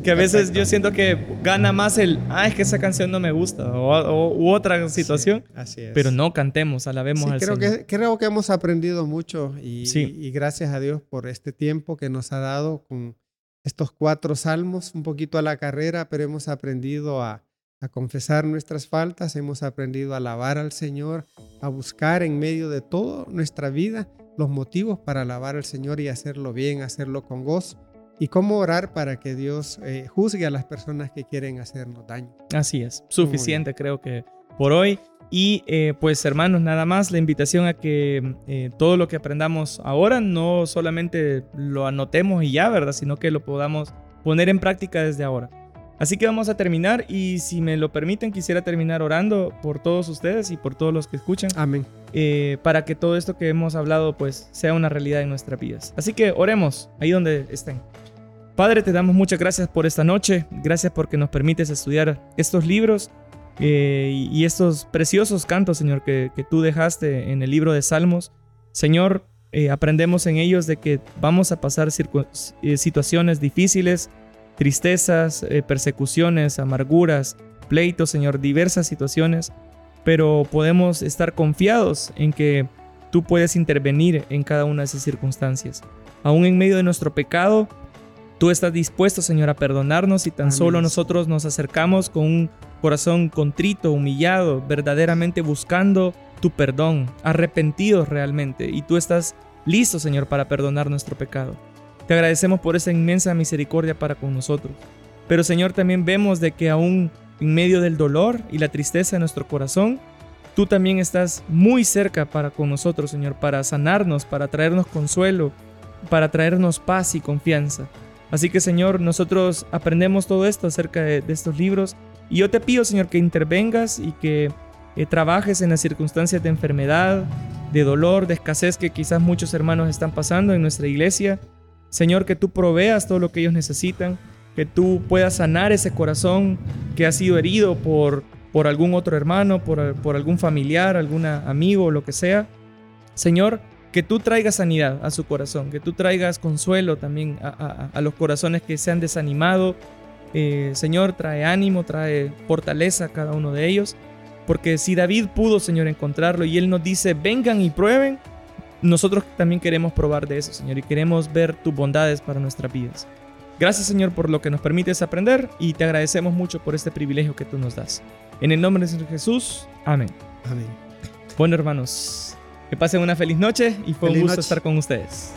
Que, a veces yo siento que gana más el, ah, es que esa canción no me gusta, o, u otra situación. así es. Pero no cantemos, alabemos al creo Señor. Que, creo que hemos aprendido mucho y, y gracias a Dios por este tiempo que nos ha dado con estos cuatro salmos, un poquito a la carrera, pero hemos aprendido a a confesar nuestras faltas, hemos aprendido a alabar al Señor, a buscar en medio de toda nuestra vida los motivos para alabar al Señor y hacerlo bien, hacerlo con gozo, y cómo orar para que Dios eh, juzgue a las personas que quieren hacernos daño. Así es, suficiente creo que por hoy. Y eh, pues hermanos, nada más la invitación a que eh, todo lo que aprendamos ahora no solamente lo anotemos y ya, ¿verdad? Sino que lo podamos poner en práctica desde ahora. Así que vamos a terminar y si me lo permiten quisiera terminar orando por todos ustedes y por todos los que escuchan. Amén. Eh, para que todo esto que hemos hablado pues sea una realidad en nuestras vidas. Así que oremos ahí donde estén. Padre, te damos muchas gracias por esta noche. Gracias porque nos permites estudiar estos libros eh, y estos preciosos cantos, Señor, que, tú dejaste en el libro de Salmos. Señor, eh, aprendemos en ellos de que vamos a pasar situaciones difíciles, tristezas, eh, persecuciones, amarguras, pleitos, Señor, diversas situaciones, pero podemos estar confiados en que tú puedes intervenir en cada una de esas circunstancias. Aún en medio de nuestro pecado, tú estás dispuesto, Señor, a perdonarnos y tan solo nosotros nos acercamos con un corazón contrito, humillado, verdaderamente buscando tu perdón, arrepentidos realmente, y tú estás listo, Señor, para perdonar nuestro pecado. Te agradecemos por esa inmensa misericordia para con nosotros. Pero Señor, también vemos de que aún en medio del dolor y la tristeza de nuestro corazón, tú también estás muy cerca para con nosotros, Señor, para sanarnos, para traernos consuelo, para traernos paz y confianza. Así que, Señor, nosotros aprendemos todo esto acerca de, estos libros y yo te pido, Señor, que intervengas y que eh, trabajes en las circunstancias de enfermedad, de dolor, de escasez que quizás muchos hermanos están pasando en nuestra iglesia. Señor, que tú proveas todo lo que ellos necesitan, que tú puedas sanar ese corazón que ha sido herido por, por algún otro hermano, por, por algún familiar, algún amigo, lo que sea. Señor, que tú traigas sanidad a su corazón, que tú traigas consuelo también a, los corazones que se han desanimado. Eh, Señor, trae ánimo, trae fortaleza a cada uno de ellos. Porque si David pudo, Señor, encontrarlo y él nos dice, vengan y prueben, nosotros también queremos probar de eso, Señor, y queremos ver tus bondades para nuestras vidas. Gracias, Señor, por lo que nos permites aprender y te agradecemos mucho por este privilegio que tú nos das. En el nombre de Señor Jesús, amén. Amén. Bueno, hermanos, que pasen una feliz noche y fue un gusto estar con ustedes.